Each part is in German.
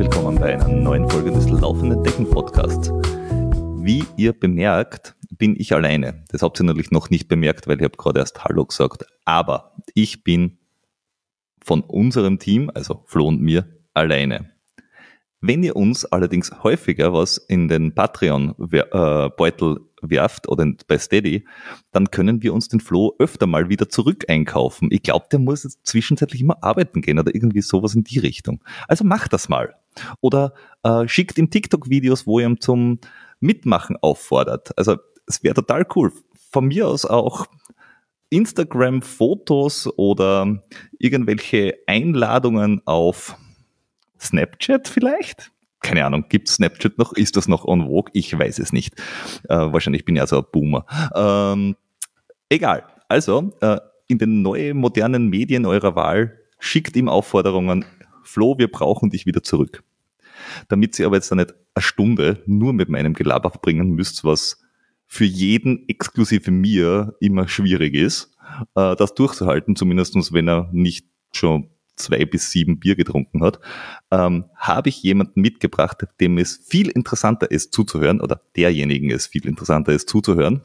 willkommen bei einer neuen Folge des Laufenden Decken Podcasts. Wie ihr bemerkt, bin ich alleine. Das habt ihr natürlich noch nicht bemerkt, weil ich habe gerade erst Hallo gesagt. Aber ich bin von unserem Team, also Flo und mir, alleine. Wenn ihr uns allerdings häufiger was in den Patreon-Beutel äh, werft oder bei Steady, dann können wir uns den Flo öfter mal wieder zurück einkaufen. Ich glaube, der muss jetzt zwischenzeitlich immer arbeiten gehen oder irgendwie sowas in die Richtung. Also macht das mal. Oder äh, schickt ihm TikTok-Videos, wo ihr ihm zum Mitmachen auffordert. Also es wäre total cool. Von mir aus auch Instagram-Fotos oder irgendwelche Einladungen auf Snapchat vielleicht? Keine Ahnung, gibt Snapchat noch? Ist das noch on vogue? Ich weiß es nicht. Äh, wahrscheinlich bin ich also ein Boomer. Ähm, egal. Also, äh, in den neuen modernen Medien eurer Wahl schickt ihm Aufforderungen. Flo, wir brauchen dich wieder zurück. Damit sie aber jetzt dann nicht eine Stunde nur mit meinem Gelaber verbringen müsst, was für jeden exklusive mir immer schwierig ist, äh, das durchzuhalten, zumindestens wenn er nicht schon zwei bis sieben Bier getrunken hat, ähm, habe ich jemanden mitgebracht, dem es viel interessanter ist zuzuhören, oder derjenigen es viel interessanter ist zuzuhören,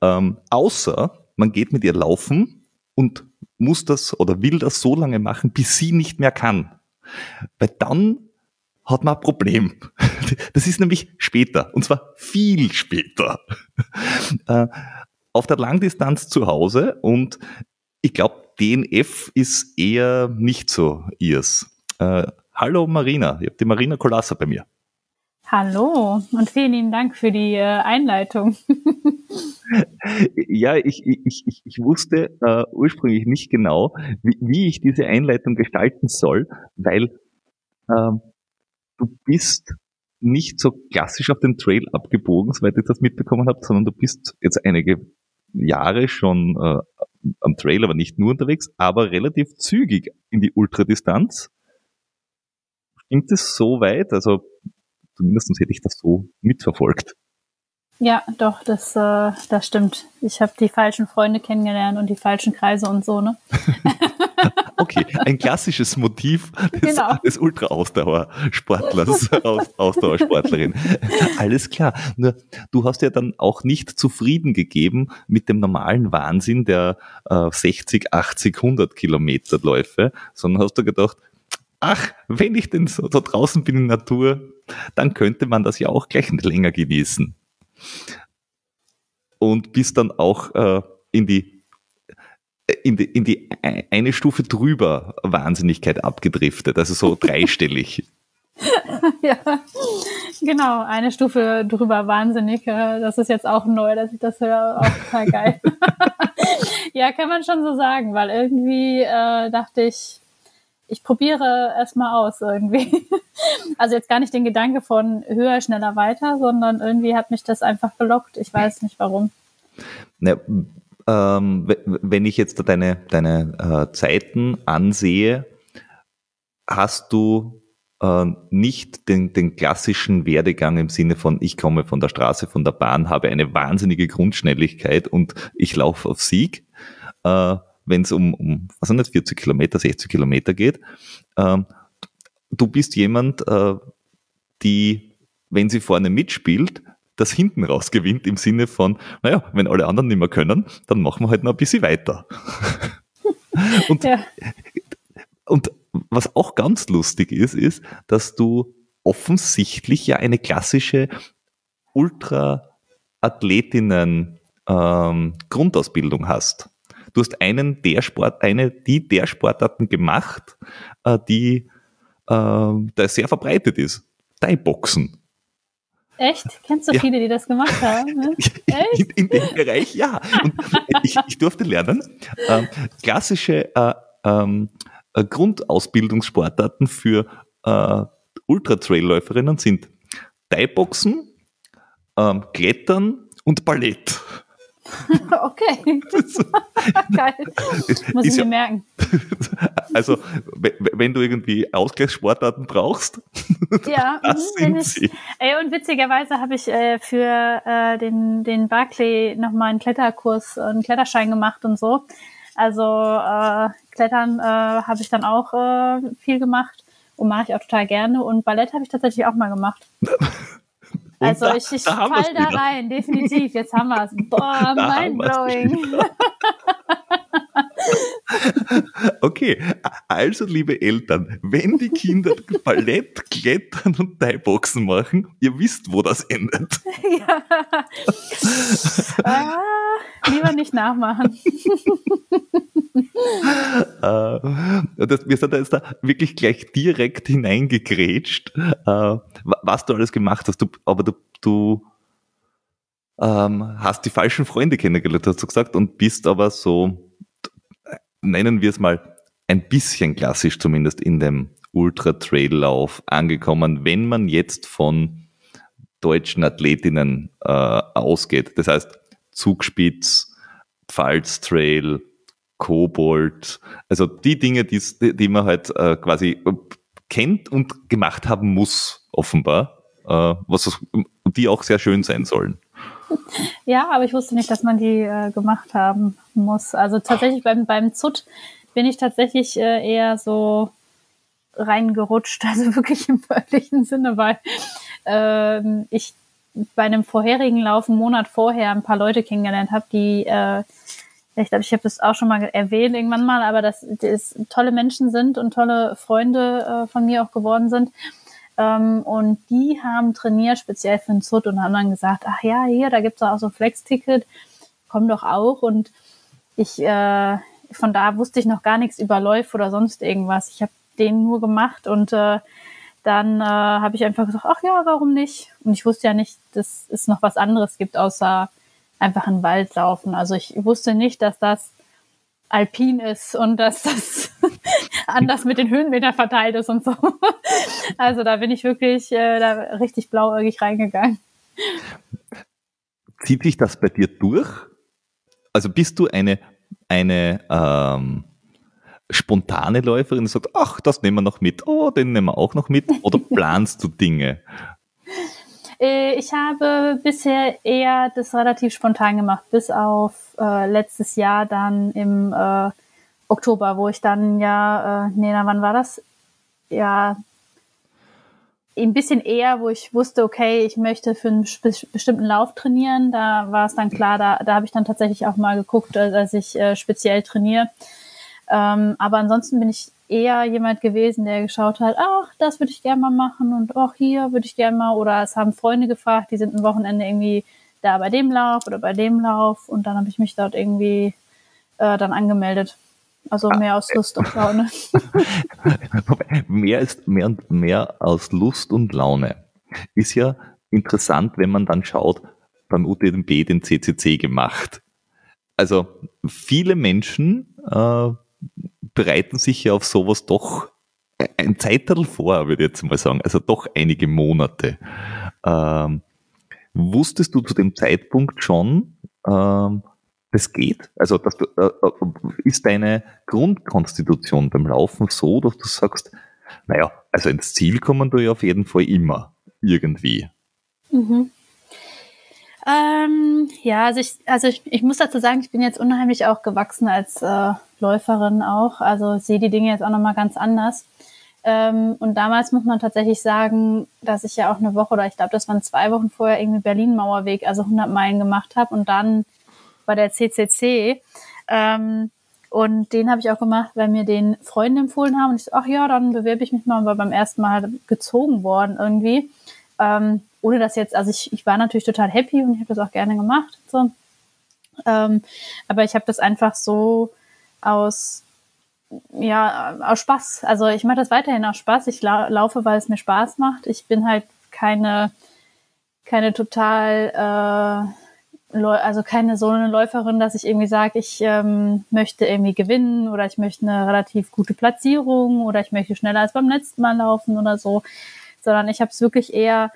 ähm, außer man geht mit ihr laufen und muss das oder will das so lange machen, bis sie nicht mehr kann. Weil dann hat man ein Problem. Das ist nämlich später, und zwar viel später. Äh, auf der Langdistanz zu Hause und ich glaube, DNF ist eher nicht so ihrs. Äh, hallo Marina, ihr habt die Marina Kolassa bei mir. Hallo und vielen lieben Dank für die äh, Einleitung. ja, ich, ich, ich, ich wusste äh, ursprünglich nicht genau, wie, wie, ich diese Einleitung gestalten soll, weil ähm, du bist nicht so klassisch auf den Trail abgebogen, soweit ich das mitbekommen habe, sondern du bist jetzt einige Jahre schon äh, am Trail, aber nicht nur unterwegs, aber relativ zügig in die Ultradistanz. Stimmt es so weit? Also zumindest hätte ich das so mitverfolgt. Ja, doch, das, äh, das stimmt. Ich habe die falschen Freunde kennengelernt und die falschen Kreise und so, ne? okay, ein klassisches Motiv des, genau. des Ultra-Ausdauersportlers, Aus, Ausdauersportlerin. Alles klar. Nur, du hast ja dann auch nicht zufrieden gegeben mit dem normalen Wahnsinn der äh, 60, 80, 100 Kilometer Läufe, sondern hast du gedacht, ach, wenn ich denn so da draußen bin in der Natur, dann könnte man das ja auch gleich länger genießen und bist dann auch äh, in die in die, in die eine Stufe drüber Wahnsinnigkeit abgedriftet, also so dreistellig. ja, genau, eine Stufe drüber wahnsinnig. Äh, das ist jetzt auch neu, dass ich das höre, auch total geil. ja, kann man schon so sagen, weil irgendwie äh, dachte ich, ich probiere erstmal aus irgendwie. Also jetzt gar nicht den Gedanke von höher, schneller, weiter, sondern irgendwie hat mich das einfach gelockt. Ich weiß nicht warum. Na, ähm, wenn ich jetzt deine, deine äh, Zeiten ansehe, hast du äh, nicht den, den klassischen Werdegang im Sinne von, ich komme von der Straße, von der Bahn, habe eine wahnsinnige Grundschnelligkeit und ich laufe auf Sieg. Äh, wenn es um, um, was nicht, 40 Kilometer, 60 Kilometer geht. Ähm, du bist jemand, äh, die, wenn sie vorne mitspielt, das hinten raus gewinnt im Sinne von, naja, wenn alle anderen nicht mehr können, dann machen wir halt noch ein bisschen weiter. und, ja. und was auch ganz lustig ist, ist, dass du offensichtlich ja eine klassische Ultra-Athletinnen ähm, Grundausbildung hast. Du hast einen der Sport, eine die der Sportarten gemacht, äh, die äh, da sehr verbreitet ist. Thai-Boxen. Echt? Kennst du ja. viele, die das gemacht haben? Ne? Echt? In, in, dem Bereich, ja. Ich, ich durfte lernen, ähm, klassische äh, ähm, äh, Grundausbildungssportarten für äh, Ultra-Trail-Läuferinnen sind Thai-Boxen, ähm, Klettern und Ballett. okay. Geil. Muss ich mir ja, merken. Also, wenn du irgendwie Ausgleichssportarten brauchst, ja, das mhm, sind ich, sie. Ey, und witzigerweise habe ich äh, für äh, den, den Barclay nochmal einen Kletterkurs, einen Kletterschein gemacht und so. Also äh, Klettern äh, habe ich dann auch äh, viel gemacht. und mache ich auch total gerne. Und Ballett habe ich tatsächlich auch mal gemacht. Also da, ich, ich da fall da rein, definitiv. Jetzt haben wir es. Boah, mindblowing. Okay, also liebe Eltern, wenn die Kinder Ballett, Klettern und Thai-Boxen machen, ihr wisst, wo das endet. Ja. Ah, lieber nicht nachmachen. äh, das, wir sind da jetzt da wirklich gleich direkt hineingegrätscht, äh, was du alles gemacht hast. Du, aber du, du ähm, hast die falschen Freunde kennengelernt, hast du gesagt, und bist aber so nennen wir es mal, ein bisschen klassisch zumindest in dem Ultra-Trail-Lauf angekommen, wenn man jetzt von deutschen Athletinnen äh, ausgeht. Das heißt Zugspitz, Pfalz-Trail, Kobold, also die Dinge, die, die man halt äh, quasi kennt und gemacht haben muss, offenbar, äh, was die auch sehr schön sein sollen. Ja, aber ich wusste nicht, dass man die äh, gemacht haben muss. Also tatsächlich beim, beim ZUT bin ich tatsächlich äh, eher so reingerutscht, also wirklich im wörtlichen Sinne, weil ähm, ich bei einem vorherigen Lauf einen Monat vorher ein paar Leute kennengelernt habe, die, äh, ich glaube, ich habe das auch schon mal erwähnt irgendwann mal, aber dass das tolle Menschen sind und tolle Freunde äh, von mir auch geworden sind. Ähm, und die haben trainiert, speziell für den ZUT und haben dann gesagt, ach ja, hier, da gibt's auch so ein Flex-Ticket, komm doch auch. Und ich, äh, von da wusste ich noch gar nichts über Läufe oder sonst irgendwas. Ich habe den nur gemacht und äh, dann äh, habe ich einfach gesagt, ach ja, warum nicht? Und ich wusste ja nicht, dass es noch was anderes gibt, außer einfach in den Wald laufen. Also ich wusste nicht, dass das alpin ist und dass das anders mit den Höhenmetern verteilt ist und so. Also da bin ich wirklich äh, da richtig blauäugig reingegangen. Zieht sich das bei dir durch? Also bist du eine, eine ähm, spontane Läuferin, die sagt, ach, das nehmen wir noch mit, oh, den nehmen wir auch noch mit, oder planst du Dinge? Äh, ich habe bisher eher das relativ spontan gemacht, bis auf äh, letztes Jahr dann im äh, Oktober, wo ich dann ja, äh, nee, na, wann war das? Ja, ein bisschen eher, wo ich wusste, okay, ich möchte für einen bestimmten Lauf trainieren. Da war es dann klar, da, da habe ich dann tatsächlich auch mal geguckt, dass ich äh, speziell trainiere. Ähm, aber ansonsten bin ich eher jemand gewesen, der geschaut hat, ach, das würde ich gerne mal machen und auch hier würde ich gerne mal. Oder es haben Freunde gefragt, die sind ein Wochenende irgendwie da bei dem Lauf oder bei dem Lauf und dann habe ich mich dort irgendwie äh, dann angemeldet. Also mehr aus Lust und Laune. mehr ist mehr und mehr aus Lust und Laune. Ist ja interessant, wenn man dann schaut, beim UTMB den CCC gemacht. Also viele Menschen äh, bereiten sich ja auf sowas doch ein Zeitalter vor, würde ich jetzt mal sagen. Also doch einige Monate. Ähm, wusstest du zu dem Zeitpunkt schon, ähm, das geht? Also dass du, äh, äh, ist deine Grundkonstitution beim Laufen so, dass du sagst, naja, also ins Ziel kommen du ja auf jeden Fall immer irgendwie. Mhm. Ähm, ja, also ich, also ich, ich muss dazu sagen, ich bin jetzt unheimlich auch gewachsen als äh, Läuferin auch. Also sehe die Dinge jetzt auch nochmal ganz anders. Ähm, und damals muss man tatsächlich sagen, dass ich ja auch eine Woche oder ich glaube, das waren zwei Wochen vorher irgendwie Berlin-Mauerweg, also 100 Meilen gemacht habe und dann bei der CCC. Ähm, und den habe ich auch gemacht, weil mir den Freunde empfohlen haben. Und ich so, ach ja, dann bewerbe ich mich mal war beim ersten Mal gezogen worden irgendwie. Ähm, ohne das jetzt, also ich, ich war natürlich total happy und ich habe das auch gerne gemacht. So. Ähm, aber ich habe das einfach so aus, ja, aus Spaß. Also ich mache das weiterhin aus Spaß. Ich la laufe, weil es mir Spaß macht. Ich bin halt keine, keine total, äh, also keine so eine Läuferin, dass ich irgendwie sage, ich ähm, möchte irgendwie gewinnen oder ich möchte eine relativ gute Platzierung oder ich möchte schneller als beim letzten Mal laufen oder so, sondern ich habe es wirklich eher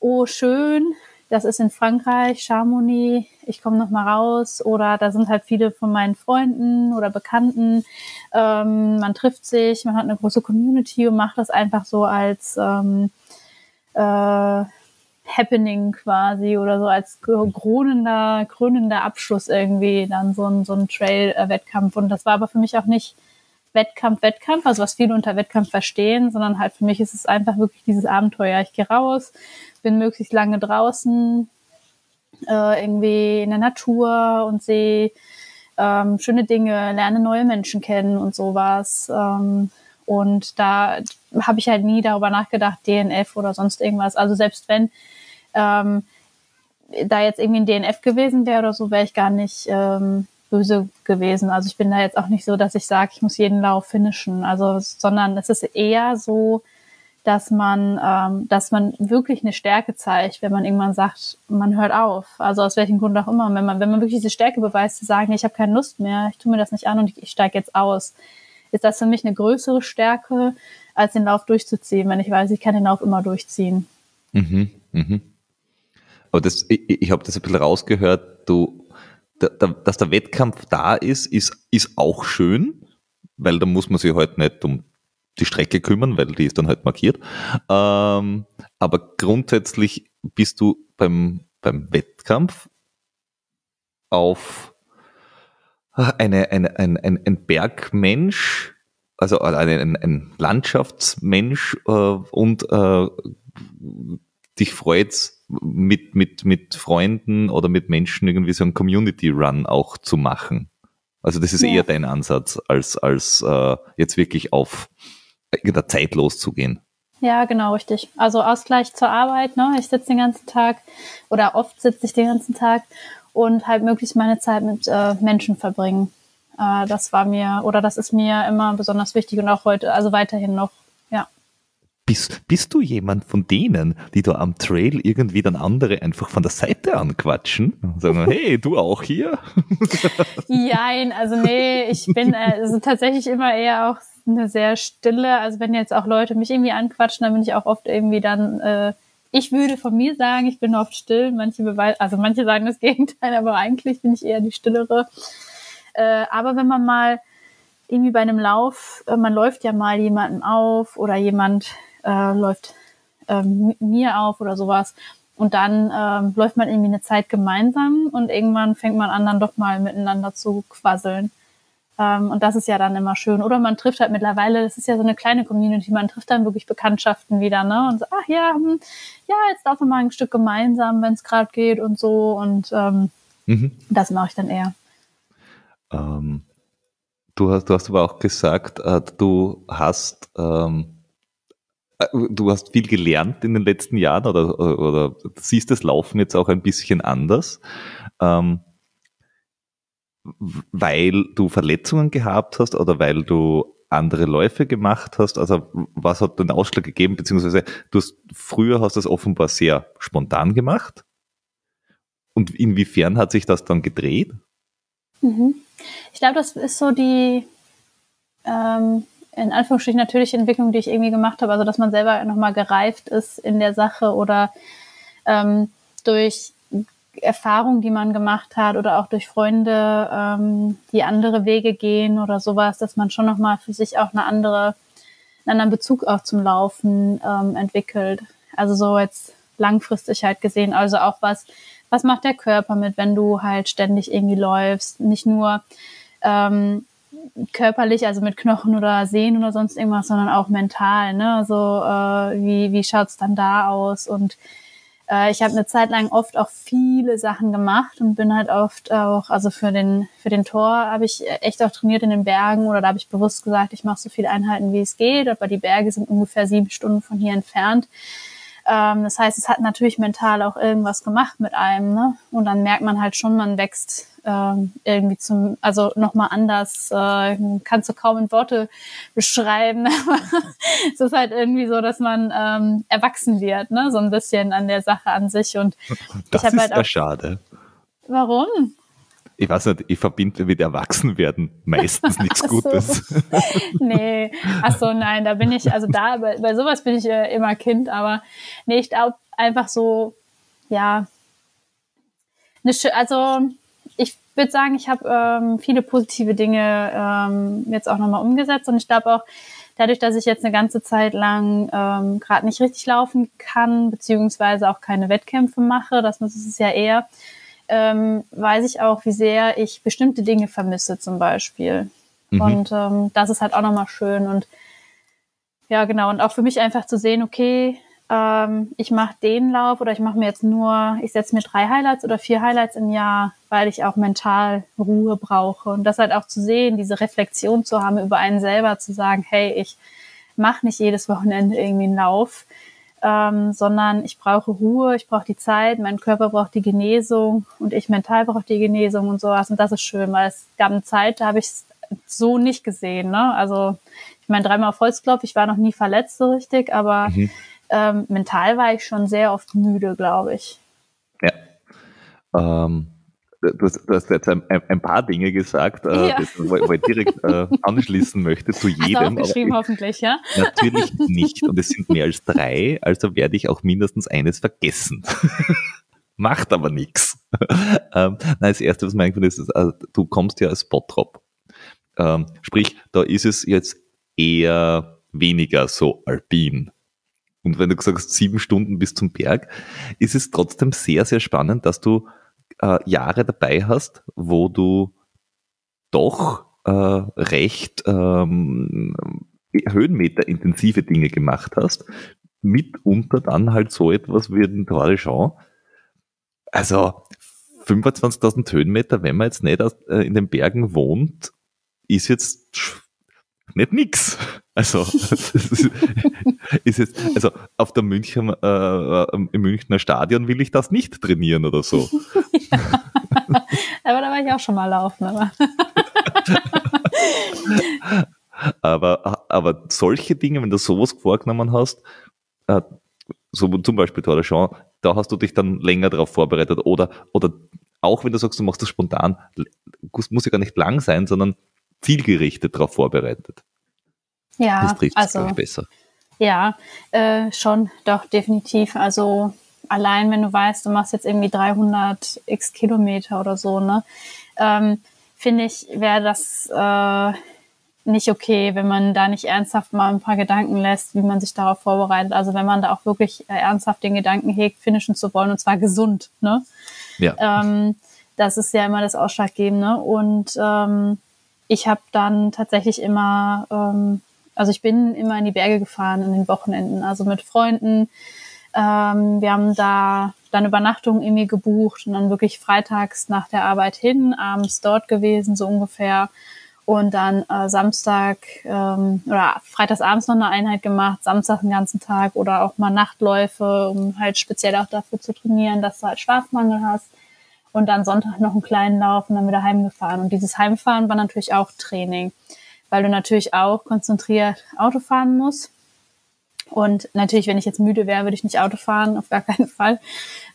oh schön, das ist in Frankreich, Chamonix, ich komme noch mal raus oder da sind halt viele von meinen Freunden oder Bekannten. Ähm, man trifft sich, man hat eine große Community und macht das einfach so als ähm, äh, Happening quasi oder so als krönender, krönender Abschluss irgendwie dann so ein, so ein Trail-Wettkampf. Und das war aber für mich auch nicht Wettkampf, Wettkampf, also was viele unter Wettkampf verstehen, sondern halt für mich ist es einfach wirklich dieses Abenteuer. Ich gehe raus, bin möglichst lange draußen, äh, irgendwie in der Natur und sehe ähm, schöne Dinge, lerne neue Menschen kennen und sowas. Ähm, und da habe ich halt nie darüber nachgedacht, DNF oder sonst irgendwas. Also selbst wenn ähm, da jetzt irgendwie ein DNF gewesen wäre oder so, wäre ich gar nicht ähm, böse gewesen. Also ich bin da jetzt auch nicht so, dass ich sage, ich muss jeden Lauf finishen. Also, sondern es ist eher so, dass man, ähm, dass man wirklich eine Stärke zeigt, wenn man irgendwann sagt, man hört auf. Also aus welchem Grund auch immer. wenn man, wenn man wirklich diese Stärke beweist, zu sagen, ich habe keine Lust mehr, ich tue mir das nicht an und ich, ich steige jetzt aus, ist das für mich eine größere Stärke, als den Lauf durchzuziehen, wenn ich weiß, ich kann den Lauf immer durchziehen. Mhm, mhm. Aber das, ich, ich habe das ein bisschen rausgehört, du, da, da, dass der Wettkampf da ist, ist, ist auch schön, weil da muss man sich halt nicht um die Strecke kümmern, weil die ist dann halt markiert. Ähm, aber grundsätzlich bist du beim, beim Wettkampf auf eine, eine, ein, ein, ein Bergmensch, also ein, ein, ein Landschaftsmensch äh, und äh, dich freut's mit, mit, mit Freunden oder mit Menschen irgendwie so einen Community Run auch zu machen. Also das ist ja. eher dein Ansatz, als, als äh, jetzt wirklich auf der Zeit loszugehen. Ja, genau, richtig. Also Ausgleich zur Arbeit, ne? Ich sitze den ganzen Tag oder oft sitze ich den ganzen Tag und halt möglichst meine Zeit mit äh, Menschen verbringen. Äh, das war mir oder das ist mir immer besonders wichtig und auch heute, also weiterhin noch. Bist, bist du jemand von denen, die da am Trail irgendwie dann andere einfach von der Seite anquatschen und sagen, hey, du auch hier? Nein, also nee, ich bin also tatsächlich immer eher auch eine sehr stille, also wenn jetzt auch Leute mich irgendwie anquatschen, dann bin ich auch oft irgendwie dann, äh, ich würde von mir sagen, ich bin oft still, manche beweisen, also manche sagen das Gegenteil, aber eigentlich bin ich eher die stillere. Äh, aber wenn man mal irgendwie bei einem Lauf, äh, man läuft ja mal jemandem auf oder jemand äh, läuft ähm, mir auf oder sowas. Und dann ähm, läuft man irgendwie eine Zeit gemeinsam und irgendwann fängt man an, dann doch mal miteinander zu quasseln. Ähm, und das ist ja dann immer schön. Oder man trifft halt mittlerweile, das ist ja so eine kleine Community, man trifft dann wirklich Bekanntschaften wieder, ne? Und so, ach ja, hm, ja, jetzt laufen wir mal ein Stück gemeinsam, wenn es gerade geht und so. Und ähm, mhm. das mache ich dann eher. Ähm, du, hast, du hast aber auch gesagt, äh, du hast ähm, äh, du hast viel gelernt in den letzten Jahren oder, oder siehst das Laufen jetzt auch ein bisschen anders. Ähm, weil du Verletzungen gehabt hast oder weil du andere Läufe gemacht hast? Also was hat den Ausschlag gegeben? Beziehungsweise du hast früher hast das offenbar sehr spontan gemacht. Und inwiefern hat sich das dann gedreht? Mhm. Ich glaube, das ist so die ähm, in Anführungsstrichen natürliche Entwicklung, die ich irgendwie gemacht habe. Also dass man selber nochmal gereift ist in der Sache oder ähm, durch Erfahrungen, die man gemacht hat oder auch durch Freunde, ähm, die andere Wege gehen oder sowas, dass man schon nochmal für sich auch eine andere, einen anderen Bezug auch zum Laufen ähm, entwickelt. Also so jetzt langfristig halt gesehen. Also auch was, was macht der Körper mit, wenn du halt ständig irgendwie läufst? Nicht nur ähm, körperlich, also mit Knochen oder Sehen oder sonst irgendwas, sondern auch mental. Ne? Also äh, wie, wie schaut's dann da aus? Und äh, ich habe eine Zeit lang oft auch viele Sachen gemacht und bin halt oft auch, also für den, für den Tor habe ich echt auch trainiert in den Bergen oder da habe ich bewusst gesagt, ich mache so viele Einheiten, wie es geht, aber die Berge sind ungefähr sieben Stunden von hier entfernt. Ähm, das heißt, es hat natürlich mental auch irgendwas gemacht mit einem, ne? Und dann merkt man halt schon, man wächst ähm, irgendwie zum, also nochmal anders, äh, kannst du kaum in Worte beschreiben. es ist halt irgendwie so, dass man ähm, erwachsen wird, ne? So ein bisschen an der Sache an sich. Und das ich ist halt auch, schade. Warum? Ich weiß nicht, ich verbinde mit Erwachsenwerden meistens nichts Gutes. So. nee, ach so, nein, da bin ich, also da, bei, bei sowas bin ich äh, immer Kind, aber nee, ich glaube einfach so, ja, eine, also ich würde sagen, ich habe ähm, viele positive Dinge ähm, jetzt auch nochmal umgesetzt und ich glaube auch, dadurch, dass ich jetzt eine ganze Zeit lang ähm, gerade nicht richtig laufen kann, beziehungsweise auch keine Wettkämpfe mache, das ist es ja eher, ähm, weiß ich auch, wie sehr ich bestimmte Dinge vermisse zum Beispiel. Mhm. Und ähm, das ist halt auch nochmal schön. Und ja, genau. Und auch für mich einfach zu sehen, okay, ähm, ich mache den Lauf oder ich mache mir jetzt nur, ich setze mir drei Highlights oder vier Highlights im Jahr, weil ich auch mental Ruhe brauche. Und das halt auch zu sehen, diese Reflexion zu haben über einen selber, zu sagen, hey, ich mache nicht jedes Wochenende irgendwie einen Lauf, ähm, sondern ich brauche Ruhe, ich brauche die Zeit, mein Körper braucht die Genesung und ich mental brauche die Genesung und sowas. Und das ist schön, weil es gab eine Zeit, da habe ich es so nicht gesehen. Ne? Also ich meine, dreimal auf Holzklopf, ich war noch nie verletzt so richtig, aber mhm ähm, mental war ich schon sehr oft müde, glaube ich. Ja. Ähm, du, hast, du, hast, jetzt ein, ein, paar Dinge gesagt, äh, ja. das, wo, ich direkt äh, anschließen möchte zu jedem. Hast du hoffentlich, ja? Natürlich nicht. Und es sind mehr als drei, also werde ich auch mindestens eines vergessen. Macht aber nichts. Ähm, das erste, was mir eingefallen ist, ist, also, du kommst ja als Spot-Drop. Ähm, sprich, da ist es jetzt eher weniger so alpin. Und wenn du sagst, sieben Stunden bis zum Berg, ist es trotzdem sehr, sehr spannend, dass du äh, Jahre dabei hast, wo du doch äh, recht ähm, Höhenmeter-intensive Dinge gemacht hast, mitunter dann halt so etwas wie den Tour de Jean. Also 25.000 Höhenmeter, wenn man jetzt nicht äh, in den Bergen wohnt, ist jetzt nicht nix. Also, ist jetzt, also auf der München, äh, im Münchner Stadion will ich das nicht trainieren oder so. ja. Aber da war ich auch schon mal laufen, aber. aber, aber solche Dinge, wenn du sowas vorgenommen hast, äh, so zum Beispiel Tour de Jean, da hast du dich dann länger darauf vorbereitet oder, oder auch wenn du sagst, du machst das spontan, muss ja gar nicht lang sein, sondern zielgerichtet darauf vorbereitet. Ja, das trifft also, ich, besser. Ja, äh, schon, doch, definitiv. Also allein, wenn du weißt, du machst jetzt irgendwie 300 x Kilometer oder so, ne, ähm, finde ich, wäre das äh, nicht okay, wenn man da nicht ernsthaft mal ein paar Gedanken lässt, wie man sich darauf vorbereitet. Also wenn man da auch wirklich äh, ernsthaft den Gedanken hegt, finishen zu wollen und zwar gesund, ne? Ja. Ähm, das ist ja immer das Ausschlaggebende. Und ähm, ich habe dann tatsächlich immer ähm, also ich bin immer in die Berge gefahren an den Wochenenden, also mit Freunden. Ähm, wir haben da dann Übernachtungen irgendwie gebucht und dann wirklich freitags nach der Arbeit hin, abends dort gewesen, so ungefähr. Und dann äh, Samstag ähm, oder freitags abends noch eine Einheit gemacht, Samstag den ganzen Tag oder auch mal Nachtläufe, um halt speziell auch dafür zu trainieren, dass du halt Schlafmangel hast. Und dann Sonntag noch einen kleinen Lauf und dann wieder heimgefahren. Und dieses Heimfahren war natürlich auch Training weil du natürlich auch konzentriert Auto fahren musst. Und natürlich, wenn ich jetzt müde wäre, würde ich nicht Auto fahren, auf gar keinen Fall.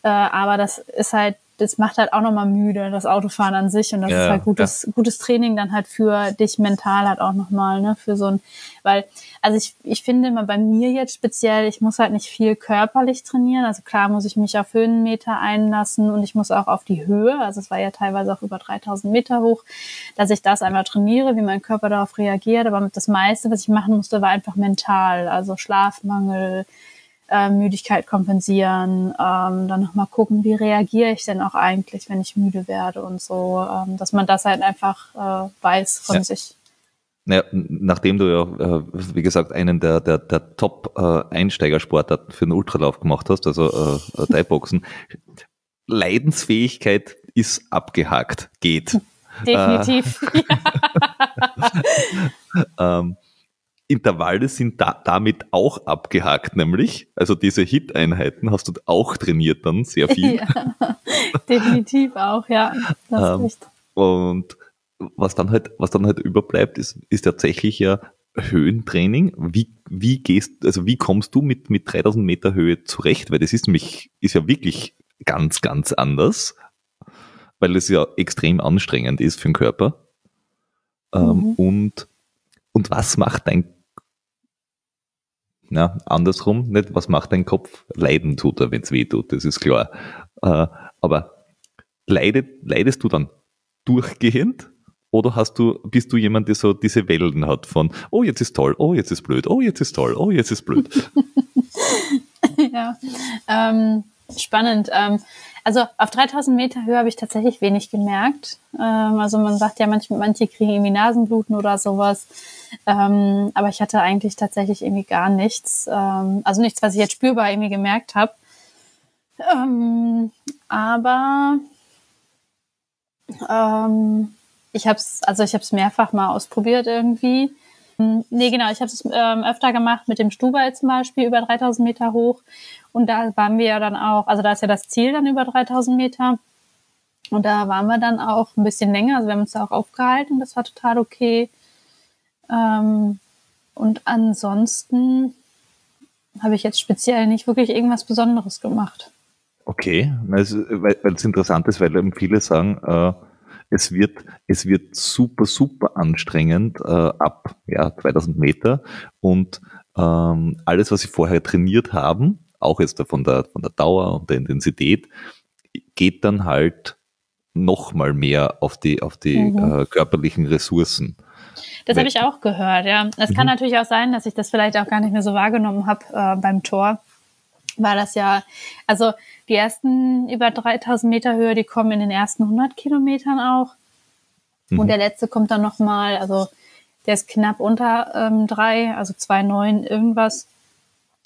Äh, aber das ist halt das macht halt auch nochmal müde, das Autofahren an sich. Und das ja, ist halt gutes, ja. gutes Training dann halt für dich mental halt auch nochmal, ne, für so ein, weil, also ich, ich finde immer bei mir jetzt speziell, ich muss halt nicht viel körperlich trainieren. Also klar muss ich mich auf Höhenmeter einlassen und ich muss auch auf die Höhe, also es war ja teilweise auch über 3000 Meter hoch, dass ich das einmal trainiere, wie mein Körper darauf reagiert. Aber das meiste, was ich machen musste, war einfach mental, also Schlafmangel, äh, Müdigkeit kompensieren, ähm, dann nochmal gucken, wie reagiere ich denn auch eigentlich, wenn ich müde werde und so, ähm, dass man das halt einfach äh, weiß von ja. sich. Ja, nachdem du ja, äh, wie gesagt, einen der, der, der Top-Einsteigersportarten für den Ultralauf gemacht hast, also äh, Thai-Boxen, Leidensfähigkeit ist abgehakt, geht. Definitiv. Äh, ähm, Intervalle sind da, damit auch abgehakt, nämlich. Also diese Hit-Einheiten hast du auch trainiert dann sehr viel. Ja, definitiv auch, ja. Das ähm, und was dann halt, was dann halt überbleibt, ist, ist tatsächlich ja Höhentraining. Wie, wie gehst, also wie kommst du mit, mit 3000 Meter Höhe zurecht? Weil das ist nämlich, ist ja wirklich ganz, ganz anders, weil es ja extrem anstrengend ist für den Körper. Ähm, mhm. und, und was macht dein na, andersrum, nicht was macht dein Kopf? Leiden tut er, wenn es weh tut, das ist klar. Äh, aber leidet, leidest du dann durchgehend? Oder hast du, bist du jemand, der so diese Wellen hat von, oh, jetzt ist toll, oh, jetzt ist blöd, oh, jetzt ist toll, oh, jetzt ist blöd? ja, ähm, spannend. Ähm, also auf 3000 Meter Höhe habe ich tatsächlich wenig gemerkt. Ähm, also man sagt ja, manche, manche kriegen irgendwie Nasenbluten oder sowas. Ähm, aber ich hatte eigentlich tatsächlich irgendwie gar nichts. Ähm, also nichts, was ich jetzt spürbar irgendwie gemerkt habe. Ähm, aber ähm, ich habe es, also ich habe es mehrfach mal ausprobiert irgendwie. Hm, nee, genau, ich habe es ähm, öfter gemacht mit dem Stubai zum Beispiel über 3000 Meter hoch. Und da waren wir ja dann auch, also da ist ja das Ziel dann über 3000 Meter. Und da waren wir dann auch ein bisschen länger. Also wir haben uns da auch aufgehalten. Das war total okay. Ähm, und ansonsten habe ich jetzt speziell nicht wirklich irgendwas Besonderes gemacht. Okay, also, weil es interessant ist, weil eben viele sagen, äh, es wird, es wird super, super anstrengend äh, ab ja, 2000 Meter und ähm, alles, was sie vorher trainiert haben, auch jetzt von der, von der Dauer und der Intensität, geht dann halt nochmal mehr auf die, auf die mhm. äh, körperlichen Ressourcen. Das habe ich auch gehört, ja. Es mhm. kann natürlich auch sein, dass ich das vielleicht auch gar nicht mehr so wahrgenommen habe äh, beim Tor. War das ja, also die ersten über 3000 Meter Höhe, die kommen in den ersten 100 Kilometern auch. Mhm. Und der letzte kommt dann nochmal, also der ist knapp unter ähm, drei, also 2,9 irgendwas.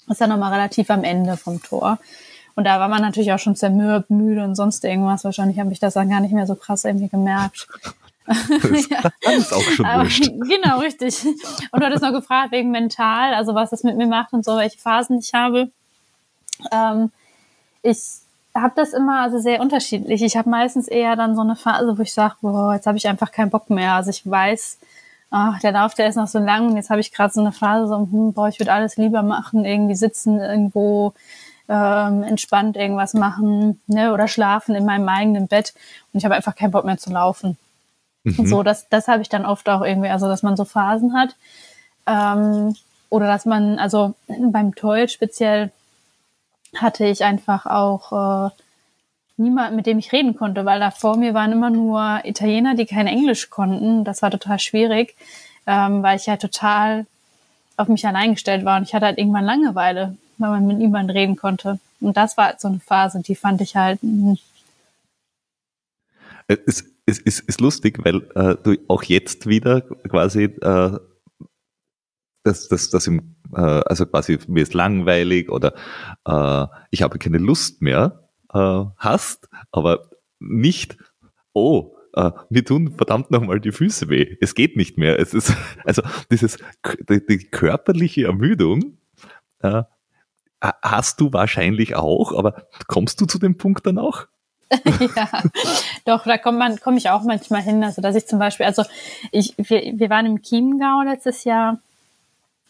Ist dann nochmal relativ am Ende vom Tor. Und da war man natürlich auch schon zermürbt, müde und sonst irgendwas. Wahrscheinlich habe ich das dann gar nicht mehr so krass irgendwie gemerkt. Das ja. ist auch schon Aber, wurscht. Genau, richtig. Und du hattest noch gefragt wegen mental, also was das mit mir macht und so, welche Phasen ich habe. Ähm, ich habe das immer also sehr unterschiedlich. Ich habe meistens eher dann so eine Phase, wo ich sage, boah, jetzt habe ich einfach keinen Bock mehr. Also ich weiß, ach, der Lauf, der ist noch so lang und jetzt habe ich gerade so eine Phase, so, hm, boah, ich würde alles lieber machen, irgendwie sitzen irgendwo ähm, entspannt irgendwas machen ne, oder schlafen in meinem eigenen Bett und ich habe einfach keinen Bock mehr zu laufen. Mhm. So, das, das habe ich dann oft auch irgendwie, also dass man so Phasen hat. Ähm, oder dass man, also beim Toil speziell hatte ich einfach auch äh, niemand, mit dem ich reden konnte, weil da vor mir waren immer nur Italiener, die kein Englisch konnten. Das war total schwierig, ähm, weil ich halt total auf mich allein gestellt war und ich hatte halt irgendwann Langeweile, weil man mit niemandem reden konnte. Und das war halt so eine Phase, die fand ich halt. Mh. Äh, es, es, es ist lustig, weil äh, du auch jetzt wieder quasi äh, das, das, das im, äh, also quasi mir ist langweilig oder äh, ich habe keine Lust mehr äh, hast, aber nicht, oh, äh, mir tun verdammt nochmal die Füße weh. Es geht nicht mehr. Es ist, also dieses, die, die körperliche Ermüdung, äh, hast du wahrscheinlich auch, aber kommst du zu dem Punkt dann auch? ja, doch, da komme ich auch manchmal hin. Also, dass ich zum Beispiel, also ich, wir, wir waren im Chiemgau letztes Jahr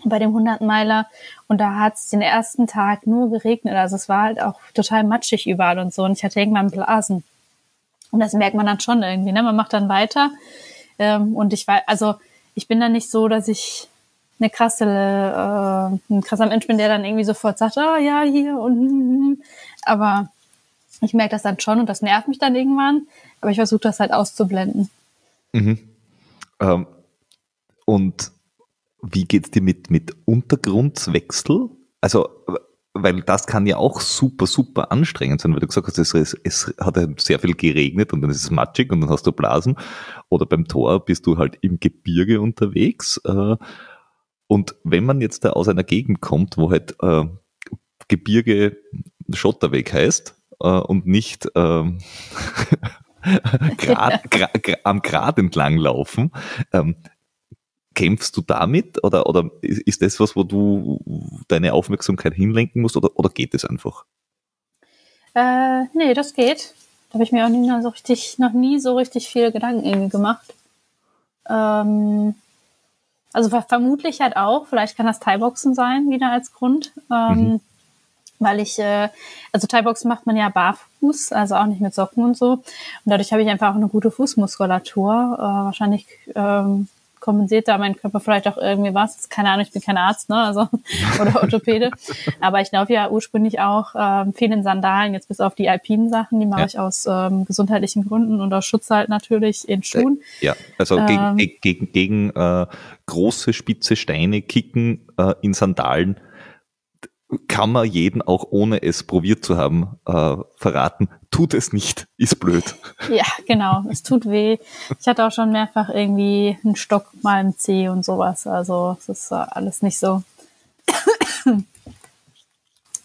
bei dem 100 Meiler und da hat es den ersten Tag nur geregnet. Also es war halt auch total matschig überall und so und ich hatte irgendwann Blasen. Und das merkt man dann schon irgendwie, ne? Man macht dann weiter ähm, und ich war, also ich bin dann nicht so, dass ich eine krasse, äh, ein krasser Mensch bin, der dann irgendwie sofort sagt, oh, ja, hier und hm, hm. aber ich merke das dann schon und das nervt mich dann irgendwann, aber ich versuche das halt auszublenden. Mhm. Ähm, und wie geht's dir mit, mit Untergrundwechsel? Also, weil das kann ja auch super, super anstrengend sein, weil du gesagt hast, es, es, es hat sehr viel geregnet und dann ist es matschig und dann hast du Blasen. Oder beim Tor bist du halt im Gebirge unterwegs. Äh, und wenn man jetzt da aus einer Gegend kommt, wo halt äh, Gebirge Schotterweg heißt äh, und nicht ähm, grad, grad, am Grat entlang laufen, ähm, kämpfst du damit oder, oder ist das was, wo du deine Aufmerksamkeit hinlenken musst oder, oder geht es einfach? Äh, nee, das geht. Da habe ich mir auch nie so richtig, noch nie so richtig viele Gedanken irgendwie gemacht. Ähm, also vermutlich halt auch, vielleicht kann das Thai-Boxen sein, wieder als Grund. Ähm, mhm. Weil ich, äh, also Thai-Boxen macht man ja barfuß, also auch nicht mit Socken und so. Und dadurch habe ich einfach auch eine gute Fußmuskulatur. Äh, wahrscheinlich ähm, kompensiert da mein Körper vielleicht auch irgendwie was. Keine Ahnung, ich bin kein Arzt, ne? Also, oder Orthopäde. Aber ich laufe ja ursprünglich auch ähm, viel in Sandalen, jetzt bis auf die alpinen Sachen, die mache ja. ich aus ähm, gesundheitlichen Gründen und aus Schutz halt natürlich in Schuhen. Ja, also ähm, gegen, gegen, gegen äh, große spitze Steine kicken äh, in Sandalen kann man jeden auch ohne es probiert zu haben äh, verraten, tut es nicht, ist blöd. Ja, genau, es tut weh. Ich hatte auch schon mehrfach irgendwie einen Stock mal im Zeh und sowas, also es ist alles nicht so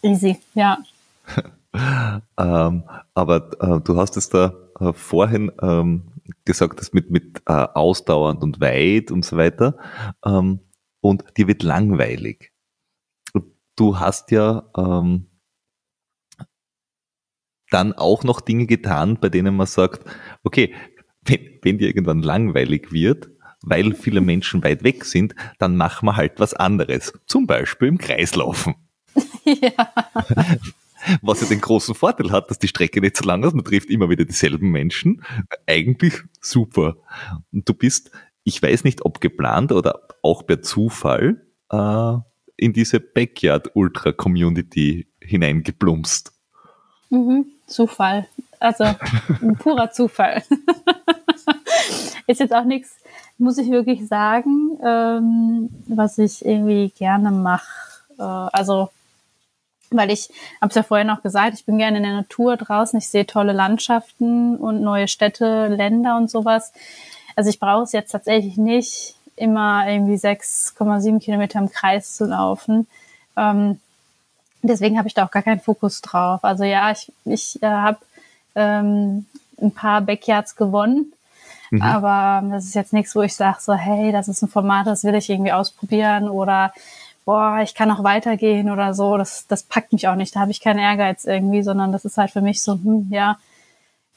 easy, ja. ähm, aber äh, du hast es da äh, vorhin ähm, gesagt, das mit, mit äh, ausdauernd und weit und so weiter. Ähm, und dir wird langweilig du hast ja ähm, dann auch noch Dinge getan, bei denen man sagt, okay, wenn, wenn dir irgendwann langweilig wird, weil viele Menschen weit weg sind, dann machen wir halt was anderes. Zum Beispiel im Kreislaufen. Ja. Was ja den großen Vorteil hat, dass die Strecke nicht so lang ist, man trifft immer wieder dieselben Menschen. Eigentlich super. Und du bist, ich weiß nicht, ob geplant oder auch per Zufall, äh, in diese Backyard-Ultra-Community hineingeplumpst? Mhm, Zufall. Also ein purer Zufall. Ist jetzt auch nichts, muss ich wirklich sagen, ähm, was ich irgendwie gerne mache. Äh, also, weil ich, habe es ja vorher noch gesagt, ich bin gerne in der Natur draußen, ich sehe tolle Landschaften und neue Städte, Länder und sowas. Also ich brauche es jetzt tatsächlich nicht immer irgendwie 6,7 Kilometer im Kreis zu laufen. Ähm, deswegen habe ich da auch gar keinen Fokus drauf. Also ja, ich, ich äh, habe ähm, ein paar Backyards gewonnen. Mhm. Aber das ist jetzt nichts, wo ich sage so, hey, das ist ein Format, das will ich irgendwie ausprobieren oder boah, ich kann auch weitergehen oder so. Das, das packt mich auch nicht. Da habe ich keinen Ehrgeiz irgendwie, sondern das ist halt für mich so, hm, ja,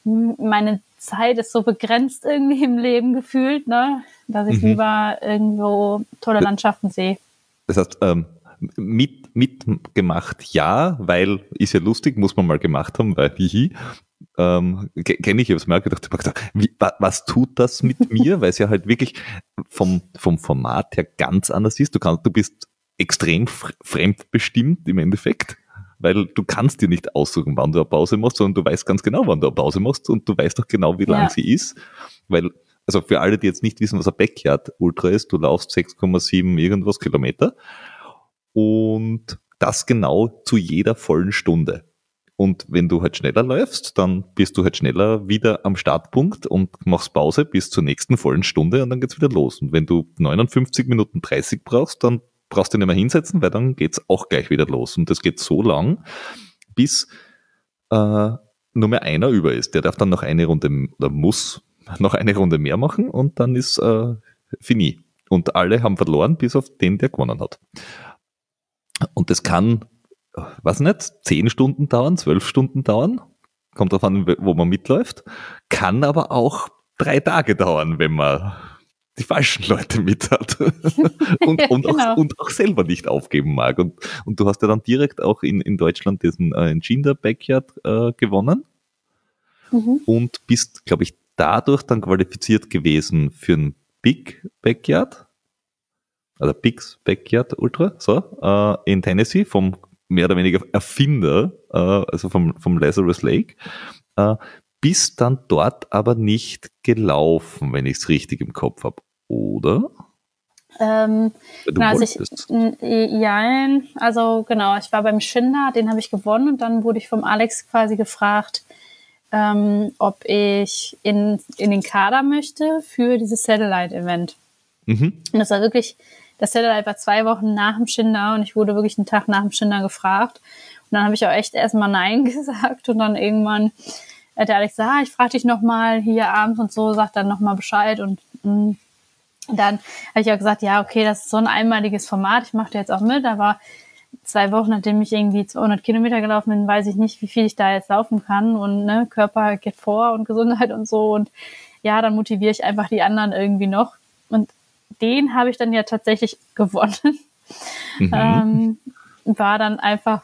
hm, meine Zeit ist so begrenzt irgendwie im Leben gefühlt, ne? dass ich mhm. lieber irgendwo tolle Landschaften sehe. Das heißt, ähm, mit, mitgemacht ja, weil ist ja lustig, muss man mal gemacht haben, weil hihi. Ähm, Kenne ich, ich habe es mir gedacht, ich hab gedacht wie, was tut das mit mir? weil es ja halt wirklich vom, vom Format her ganz anders ist. Du kannst, du bist extrem fremdbestimmt im Endeffekt weil du kannst dir nicht aussuchen, wann du eine Pause machst, sondern du weißt ganz genau, wann du eine Pause machst und du weißt auch genau, wie lang ja. sie ist, weil also für alle, die jetzt nicht wissen, was ein Backyard Ultra ist, du laufst 6,7 irgendwas Kilometer und das genau zu jeder vollen Stunde. Und wenn du halt schneller läufst, dann bist du halt schneller wieder am Startpunkt und machst Pause bis zur nächsten vollen Stunde und dann geht's wieder los. Und wenn du 59 Minuten 30 brauchst, dann brauchst du nicht mehr hinsetzen, weil dann geht's auch gleich wieder los. Und das geht so lang, bis äh, nur mehr einer über ist. Der darf dann noch eine Runde oder muss noch eine Runde mehr machen und dann ist äh, fini. Und alle haben verloren, bis auf den, der gewonnen hat. Und das kann, was nicht, zehn Stunden dauern, zwölf Stunden dauern. Kommt darauf an, wo man mitläuft. Kann aber auch drei Tage dauern, wenn man die falschen Leute mit hat und, ja, und, genau. auch, und auch selber nicht aufgeben mag. Und, und du hast ja dann direkt auch in, in Deutschland diesen äh, Gender Backyard äh, gewonnen mhm. und bist, glaube ich, dadurch dann qualifiziert gewesen für ein Big Backyard, also Big's Backyard Ultra, so, äh, in Tennessee vom mehr oder weniger Erfinder, äh, also vom, vom Lazarus Lake, äh, bist dann dort aber nicht gelaufen, wenn ich es richtig im Kopf habe, oder? Ähm, genau, also ich, ja, also genau, ich war beim Schinder, den habe ich gewonnen und dann wurde ich vom Alex quasi gefragt, ähm, ob ich in, in den Kader möchte für dieses Satellite-Event. Mhm. Und das war wirklich, das Satellite war zwei Wochen nach dem Schinder und ich wurde wirklich einen Tag nach dem Schinder gefragt. Und dann habe ich auch echt erstmal Nein gesagt und dann irgendwann hat der Alex gesagt, ah, ich frage dich nochmal hier abends und so, sagt dann nochmal Bescheid und mh. Mm, dann habe ich auch gesagt, ja, okay, das ist so ein einmaliges Format, ich mache jetzt auch mit, aber zwei Wochen, nachdem ich irgendwie 200 Kilometer gelaufen bin, weiß ich nicht, wie viel ich da jetzt laufen kann und ne, Körper geht vor und Gesundheit und so und ja, dann motiviere ich einfach die anderen irgendwie noch und den habe ich dann ja tatsächlich gewonnen. Mhm. Ähm, war dann einfach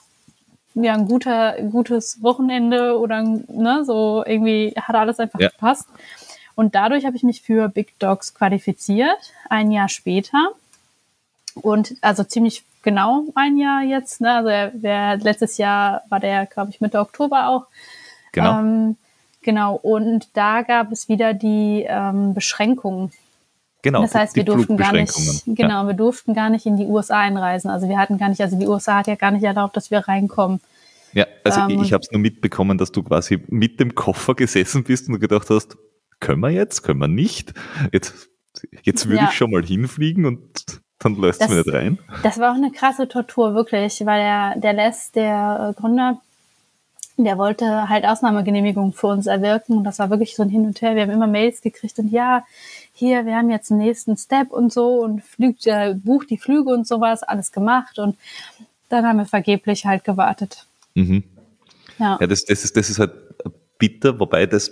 ja ein guter, gutes Wochenende oder ne, so irgendwie hat alles einfach ja. gepasst. Und dadurch habe ich mich für Big Dogs qualifiziert, ein Jahr später. Und also ziemlich genau ein Jahr jetzt. Ne? Also er, der, letztes Jahr war der, glaube ich, Mitte Oktober auch. Genau. Ähm, genau. Und da gab es wieder die ähm, Beschränkungen. Genau. Das heißt, wir durften gar nicht, genau, ja. wir durften gar nicht in die USA einreisen. Also wir hatten gar nicht, also die USA hat ja gar nicht erlaubt, dass wir reinkommen. Ja, also ähm, ich, habe es nur mitbekommen, dass du quasi mit dem Koffer gesessen bist und gedacht hast, können wir jetzt, können wir nicht? Jetzt, jetzt würde ja. ich schon mal hinfliegen und dann lässt es mir nicht rein. Das war auch eine krasse Tortur, wirklich, weil der, der Les, der äh, Gründer, der wollte halt Ausnahmegenehmigung für uns erwirken und das war wirklich so ein Hin und Her. Wir haben immer Mails gekriegt und ja, hier, wir haben jetzt den nächsten Step und so und fliegt, äh, bucht die Flüge und sowas, alles gemacht und dann haben wir vergeblich halt gewartet. Mhm. Ja, ja das, das, ist, das ist halt bitter, wobei das,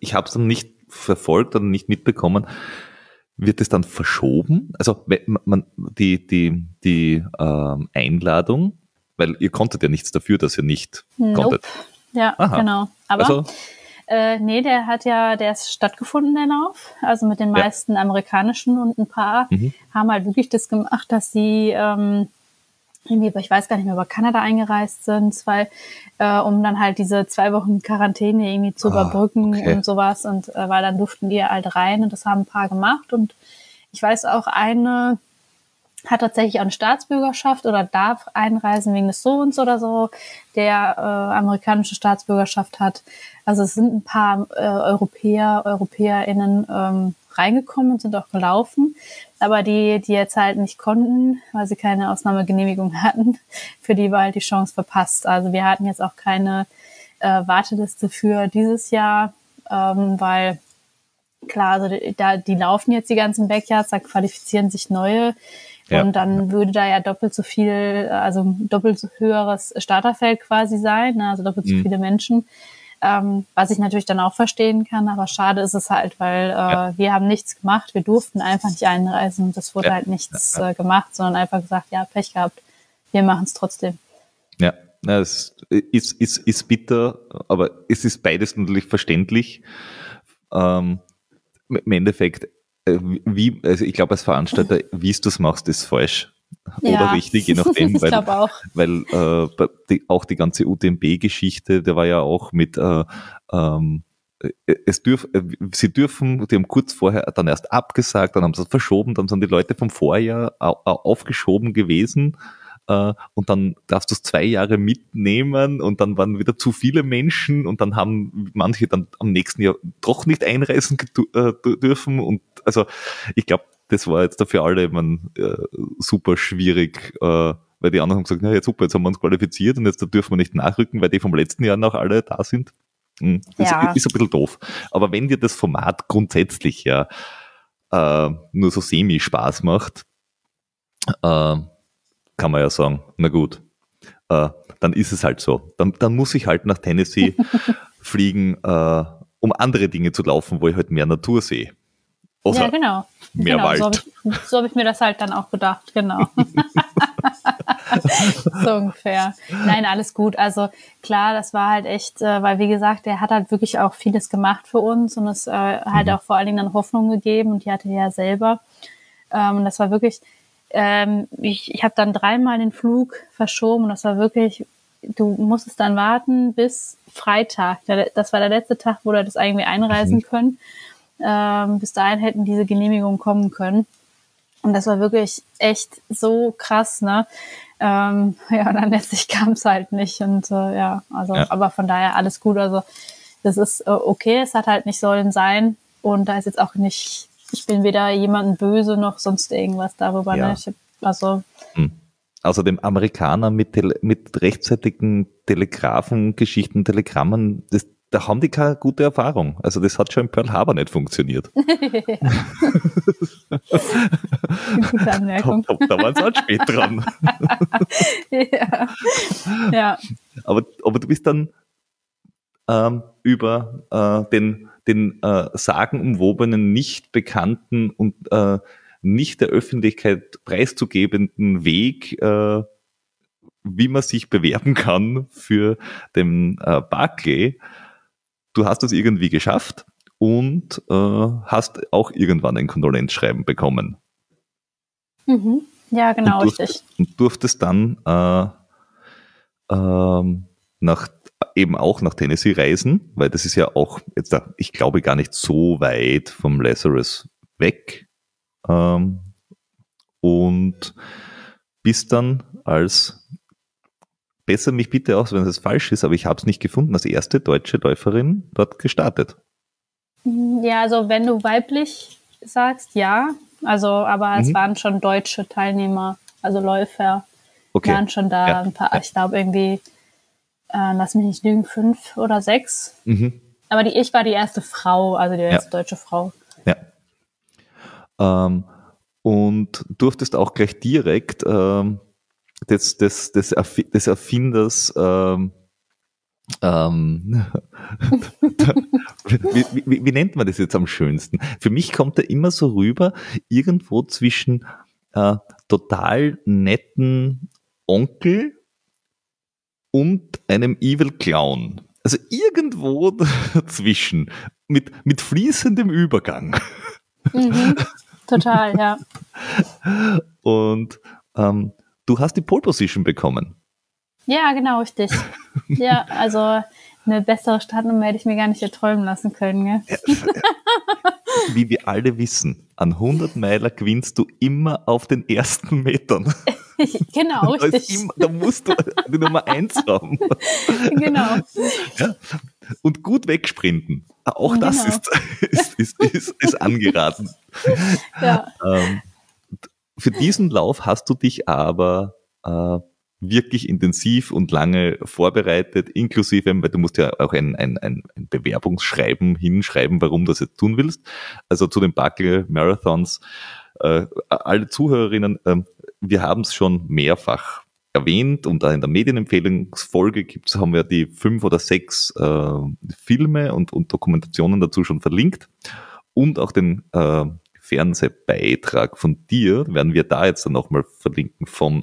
ich habe es dann nicht verfolgt und nicht mitbekommen. Wird es dann verschoben? Also man, die, die, die ähm, Einladung, weil ihr konntet ja nichts dafür, dass ihr nicht nope. konntet. Ja, Aha. genau. Aber also, äh, nee, der hat ja, der ist stattgefunden, der Lauf. Also mit den meisten ja. amerikanischen und ein paar mhm. haben halt wirklich das gemacht, dass sie ähm, irgendwie, ich weiß gar nicht mehr, über Kanada eingereist sind, zwei, äh, um dann halt diese zwei Wochen Quarantäne irgendwie zu ah, überbrücken okay. und sowas. Und äh, weil dann durften die halt rein und das haben ein paar gemacht. Und ich weiß auch, eine hat tatsächlich auch eine Staatsbürgerschaft oder darf einreisen wegen des Sohns oder so, der äh, amerikanische Staatsbürgerschaft hat. Also es sind ein paar äh, Europäer, EuropäerInnen ähm, reingekommen und sind auch gelaufen. Aber die, die jetzt halt nicht konnten, weil sie keine Ausnahmegenehmigung hatten, für die war halt die Chance verpasst. Also wir hatten jetzt auch keine äh, Warteliste für dieses Jahr, ähm, weil klar, also da, die laufen jetzt die ganzen Backyards, da qualifizieren sich neue. Ja. Und dann würde da ja doppelt so viel, also doppelt so höheres Starterfeld quasi sein, ne? also doppelt so mhm. viele Menschen. Ähm, was ich natürlich dann auch verstehen kann, aber schade ist es halt, weil äh, ja. wir haben nichts gemacht, wir durften einfach nicht einreisen und es wurde ja. halt nichts äh, gemacht, sondern einfach gesagt, ja, Pech gehabt, wir machen es trotzdem. Ja, es ist, ist, ist bitter, aber es ist beides natürlich verständlich. Ähm, Im Endeffekt, wie, also ich glaube als Veranstalter, wie du es machst, ist falsch oder ja. richtig, je nachdem, weil, auch. weil äh, die, auch die ganze UTMB-Geschichte, der war ja auch mit äh, ähm, äh, es dürf, äh, sie dürfen, die haben kurz vorher dann erst abgesagt, dann haben sie es verschoben, dann sind die Leute vom Vorjahr aufgeschoben gewesen äh, und dann darfst du es zwei Jahre mitnehmen und dann waren wieder zu viele Menschen und dann haben manche dann am nächsten Jahr doch nicht einreisen dürfen und also ich glaube, das war jetzt dafür alle man, äh, super schwierig, äh, weil die anderen haben gesagt, na ja super, jetzt haben wir uns qualifiziert und jetzt dürfen wir nicht nachrücken, weil die vom letzten Jahr noch alle da sind. Hm, das ja. ist ein bisschen doof. Aber wenn dir das Format grundsätzlich ja äh, nur so semi-Spaß macht, äh, kann man ja sagen, na gut, äh, dann ist es halt so. Dann, dann muss ich halt nach Tennessee fliegen, äh, um andere Dinge zu laufen, wo ich halt mehr Natur sehe. Oder ja, genau. Mehr genau, Wald. So habe ich, hab ich, mir das halt dann auch gedacht, genau. so ungefähr. Nein, alles gut. Also klar, das war halt echt, äh, weil wie gesagt, der hat halt wirklich auch vieles gemacht für uns und es äh, halt mhm. auch vor allen Dingen dann Hoffnung gegeben und die hatte er ja selber. Ähm, das war wirklich, ähm, ich, ich habe dann dreimal den Flug verschoben und das war wirklich, du musstest dann warten bis Freitag. Das war der letzte Tag, wo du das irgendwie einreisen mhm. können. Ähm, bis dahin hätten diese Genehmigungen kommen können. Und das war wirklich echt so krass, ne? Ähm, ja, und dann letztlich kam es halt nicht. Und äh, ja, also, ja. aber von daher alles gut. Also das ist äh, okay, es hat halt nicht sollen sein. Und da ist jetzt auch nicht, ich bin weder jemanden böse noch sonst irgendwas darüber. Ne? Ja. Ne? Ich also hm. Also dem Amerikaner mit, Tele mit rechtzeitigen Telegrafengeschichten, Telegrammen, das, da haben die keine gute Erfahrung. Also das hat schon in Pearl Harbor nicht funktioniert. Da, da, da waren sie halt spät dran. ja. ja. Aber, aber du bist dann ähm, über äh, den, den äh, sagenumwobenen, nicht bekannten und äh, nicht der Öffentlichkeit preiszugebenden Weg äh, wie man sich bewerben kann für den äh, Barclay du hast es irgendwie geschafft und äh, hast auch irgendwann ein Kondolenzschreiben bekommen. Mhm. Ja, genau, und durftest, richtig. Und durftest dann äh, äh, nach eben auch nach Tennessee reisen, weil das ist ja auch jetzt, ich glaube, gar nicht so weit vom Lazarus weg. ähm, und bist dann als, besser mich bitte aus, wenn es falsch ist, aber ich habe es nicht gefunden, als erste deutsche Läuferin dort gestartet. Ja, also wenn du weiblich sagst, ja. Also, aber es mhm. waren schon deutsche Teilnehmer, also Läufer okay. waren schon da ja. ein paar, ich glaube irgendwie, äh, lass mich nicht lügen, fünf oder sechs. Mhm. Aber die, ich war die erste Frau, also die erste ja. deutsche Frau. Ja. Ähm, und durftest auch gleich direkt ähm, des, des, des, Erf des Erfinders ähm, ähm, wie, wie, wie, nennt man das jetzt am schönsten? Für mich kommt er immer so rüber, irgendwo zwischen äh, total netten Onkel und einem Evil Clown. Also irgendwo dazwischen, mit, mit fließendem Übergang. Mhm, total, ja. Und ähm, du hast die Pole Position bekommen. Ja, genau, richtig. ja, also eine bessere Startnummer hätte ich mir gar nicht erträumen lassen können. Gell? Wie wir alle wissen, an 100 Meiler gewinnst du immer auf den ersten Metern. genau, da richtig. Immer, da musst du die Nummer 1 haben. genau. Ja, und gut wegsprinten. Auch das genau. ist, ist, ist, ist, angeraten. Ja. Ähm, für diesen Lauf hast du dich aber äh, wirklich intensiv und lange vorbereitet, inklusive, weil du musst ja auch ein, ein, ein, Bewerbungsschreiben hinschreiben, warum du das jetzt tun willst. Also zu den Buckle Marathons. Äh, alle Zuhörerinnen, äh, wir haben es schon mehrfach erwähnt und da in der Medienempfehlungsfolge gibt's, haben wir die fünf oder sechs äh, Filme und, und Dokumentationen dazu schon verlinkt und auch den äh, Fernsehbeitrag von dir werden wir da jetzt dann nochmal verlinken vom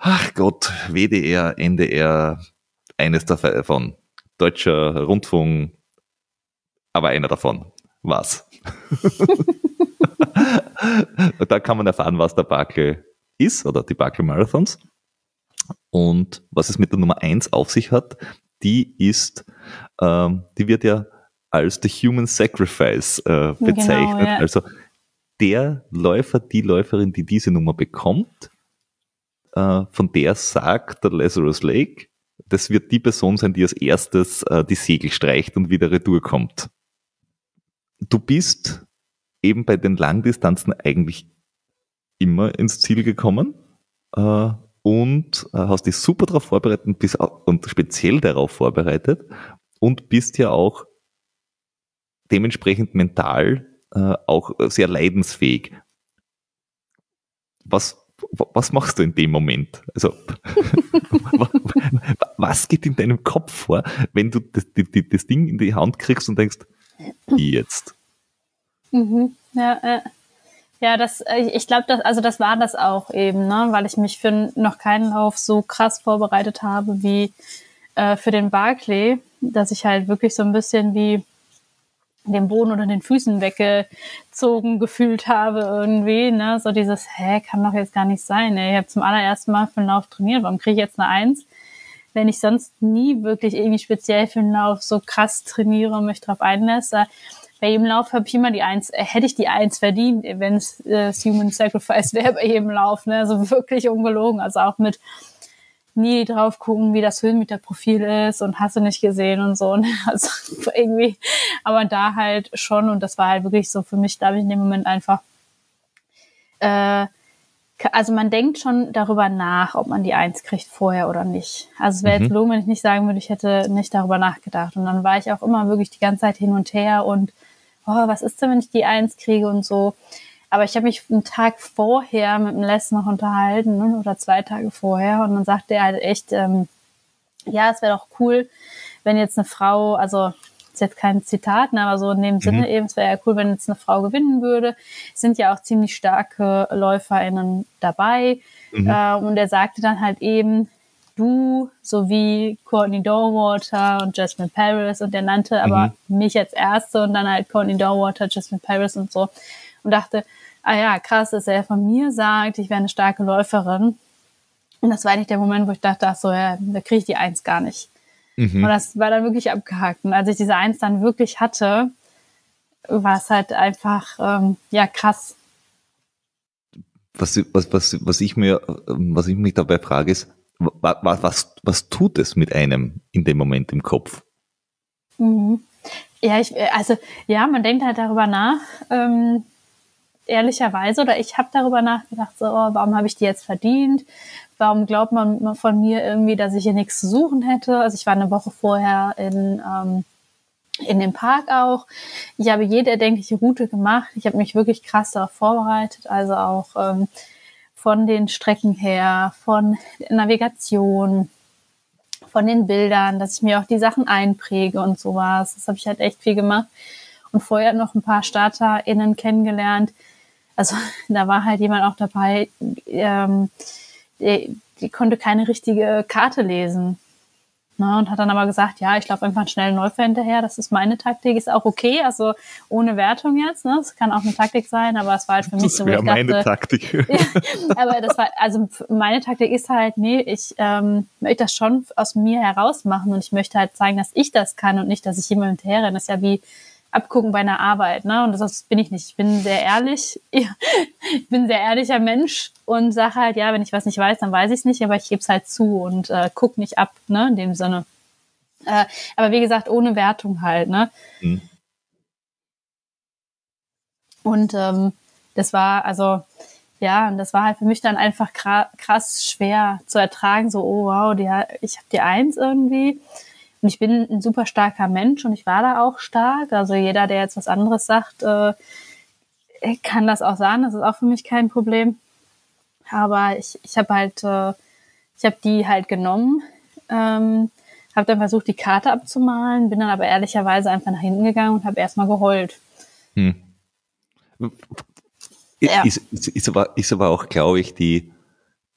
ach Gott, WDR, NDR, eines davon. Deutscher Rundfunk, aber einer davon. Was? da kann man erfahren, was der Barclay ist oder die Barclay Marathons. Und was es mit der Nummer 1 auf sich hat, die ist, ähm, die wird ja als The Human Sacrifice äh, genau, bezeichnet. Genau, ja. Also der Läufer, die Läuferin, die diese Nummer bekommt, äh, von der sagt der Lazarus Lake, das wird die Person sein, die als erstes äh, die Segel streicht und wieder retour kommt. Du bist eben bei den Langdistanzen eigentlich immer ins Ziel gekommen äh, und hast dich super darauf vorbereitet und, speziell darauf vorbereitet und bist ja auch dementsprechend mental auch sehr leidensfähig. Was was machst du in dem Moment? Also, was geht in deinem Kopf vor, wenn du das, die, das, Ding in die Hand kriegst und denkst, jetzt? Mhm. Ja, äh, ja, das, äh, ich glaube, das, also das war das auch eben, ne, weil ich mich für noch keinen Lauf so krass vorbereitet habe wie äh, für den Barclay, dass ich halt wirklich so ein bisschen wie den Boden unter den Füßen weggezogen gefühlt habe irgendwie, ne, so dieses, hä, kann doch jetzt gar nicht sein, ey. ich habe zum allerersten Mal für einen Lauf trainiert, warum kriege ich jetzt eine Eins? Wenn ich sonst nie wirklich irgendwie speziell für einen Lauf so krass trainiere und mich drauf einlasse, bei jedem Lauf habe ich immer die Eins, äh, hätte ich die Eins verdient, wenn es äh, Human Sacrifice wäre bei jedem Lauf, ne, also wirklich ungelogen, also auch mit nie drauf gucken, wie das Höhenmeterprofil ist und hast du nicht gesehen und so. Ne? Also irgendwie, aber da halt schon und das war halt wirklich so für mich, glaube ich, in dem Moment einfach, äh, also man denkt schon darüber nach, ob man die Eins kriegt vorher oder nicht. Also es wäre mhm. jetzt logisch, wenn ich nicht sagen würde, ich hätte nicht darüber nachgedacht. Und dann war ich auch immer wirklich die ganze Zeit hin und her und oh, was ist denn, wenn ich die Eins kriege und so. Aber ich habe mich einen Tag vorher mit dem Les noch unterhalten ne, oder zwei Tage vorher und dann sagte er halt echt, ähm, ja, es wäre doch cool, wenn jetzt eine Frau, also ist jetzt kein Zitat, ne, aber so in dem mhm. Sinne eben, es wäre ja cool, wenn jetzt eine Frau gewinnen würde. Es sind ja auch ziemlich starke LäuferInnen dabei. Mhm. Äh, und er sagte dann halt eben, du sowie Courtney Doorwater und Jasmine Paris und er nannte aber mhm. mich als Erste und dann halt Courtney Doorwater, Jasmine Paris und so und dachte, ah ja, krass, dass er von mir sagt, ich wäre eine starke Läuferin. Und das war nicht der Moment, wo ich dachte, ach so, ja, da kriege ich die Eins gar nicht. Mhm. Und das war dann wirklich abgehakt. Und als ich diese Eins dann wirklich hatte, war es halt einfach, ähm, ja, krass. was, was, was, was ich mir, was ich mich dabei frage, ist, was, was, was tut es mit einem in dem Moment im Kopf? Mhm. Ja, ich, also ja, man denkt halt darüber nach, ähm, ehrlicherweise, oder ich habe darüber nachgedacht, so, oh, warum habe ich die jetzt verdient? Warum glaubt man von mir irgendwie, dass ich hier nichts zu suchen hätte? Also ich war eine Woche vorher in, ähm, in dem Park auch. Ich habe jede erdenkliche Route gemacht. Ich habe mich wirklich krass darauf vorbereitet, also auch ähm, von den Strecken her, von Navigation, von den Bildern, dass ich mir auch die Sachen einpräge und sowas. Das habe ich halt echt viel gemacht. Und vorher noch ein paar StarterInnen kennengelernt. Also da war halt jemand auch dabei, ähm, die, die konnte keine richtige Karte lesen. Ne, und hat dann aber gesagt, ja, ich laufe einfach schnell Läufer hinterher, das ist meine Taktik, ist auch okay, also ohne Wertung jetzt, ne? Das kann auch eine Taktik sein, aber es war halt für mich das so. Das wäre meine dachte, Taktik. ja, aber das war, also meine Taktik ist halt, nee, ich ähm, möchte das schon aus mir heraus machen und ich möchte halt zeigen, dass ich das kann und nicht, dass ich jemandem hinterher Das ist ja wie abgucken bei einer Arbeit, ne? Und das bin ich nicht. Ich bin sehr ehrlich, ich bin ein sehr ehrlicher Mensch und sage halt, ja, wenn ich was nicht weiß, dann weiß ich es nicht, aber ich gebe es halt zu und äh, guck nicht ab, ne? In dem Sinne. Äh, aber wie gesagt, ohne Wertung halt, ne? Mhm. Und ähm, das war, also, ja, und das war halt für mich dann einfach krass schwer zu ertragen, so, oh wow, die, ich habe die Eins irgendwie. Und ich bin ein super starker Mensch und ich war da auch stark. Also jeder, der jetzt was anderes sagt, äh, kann das auch sagen. Das ist auch für mich kein Problem. Aber ich, ich habe halt, äh, ich habe die halt genommen, ähm, habe dann versucht, die Karte abzumalen, bin dann aber ehrlicherweise einfach nach hinten gegangen und habe erstmal geheult. Hm. Ja. Ist, ist, ist, aber, ist aber auch, glaube ich, die,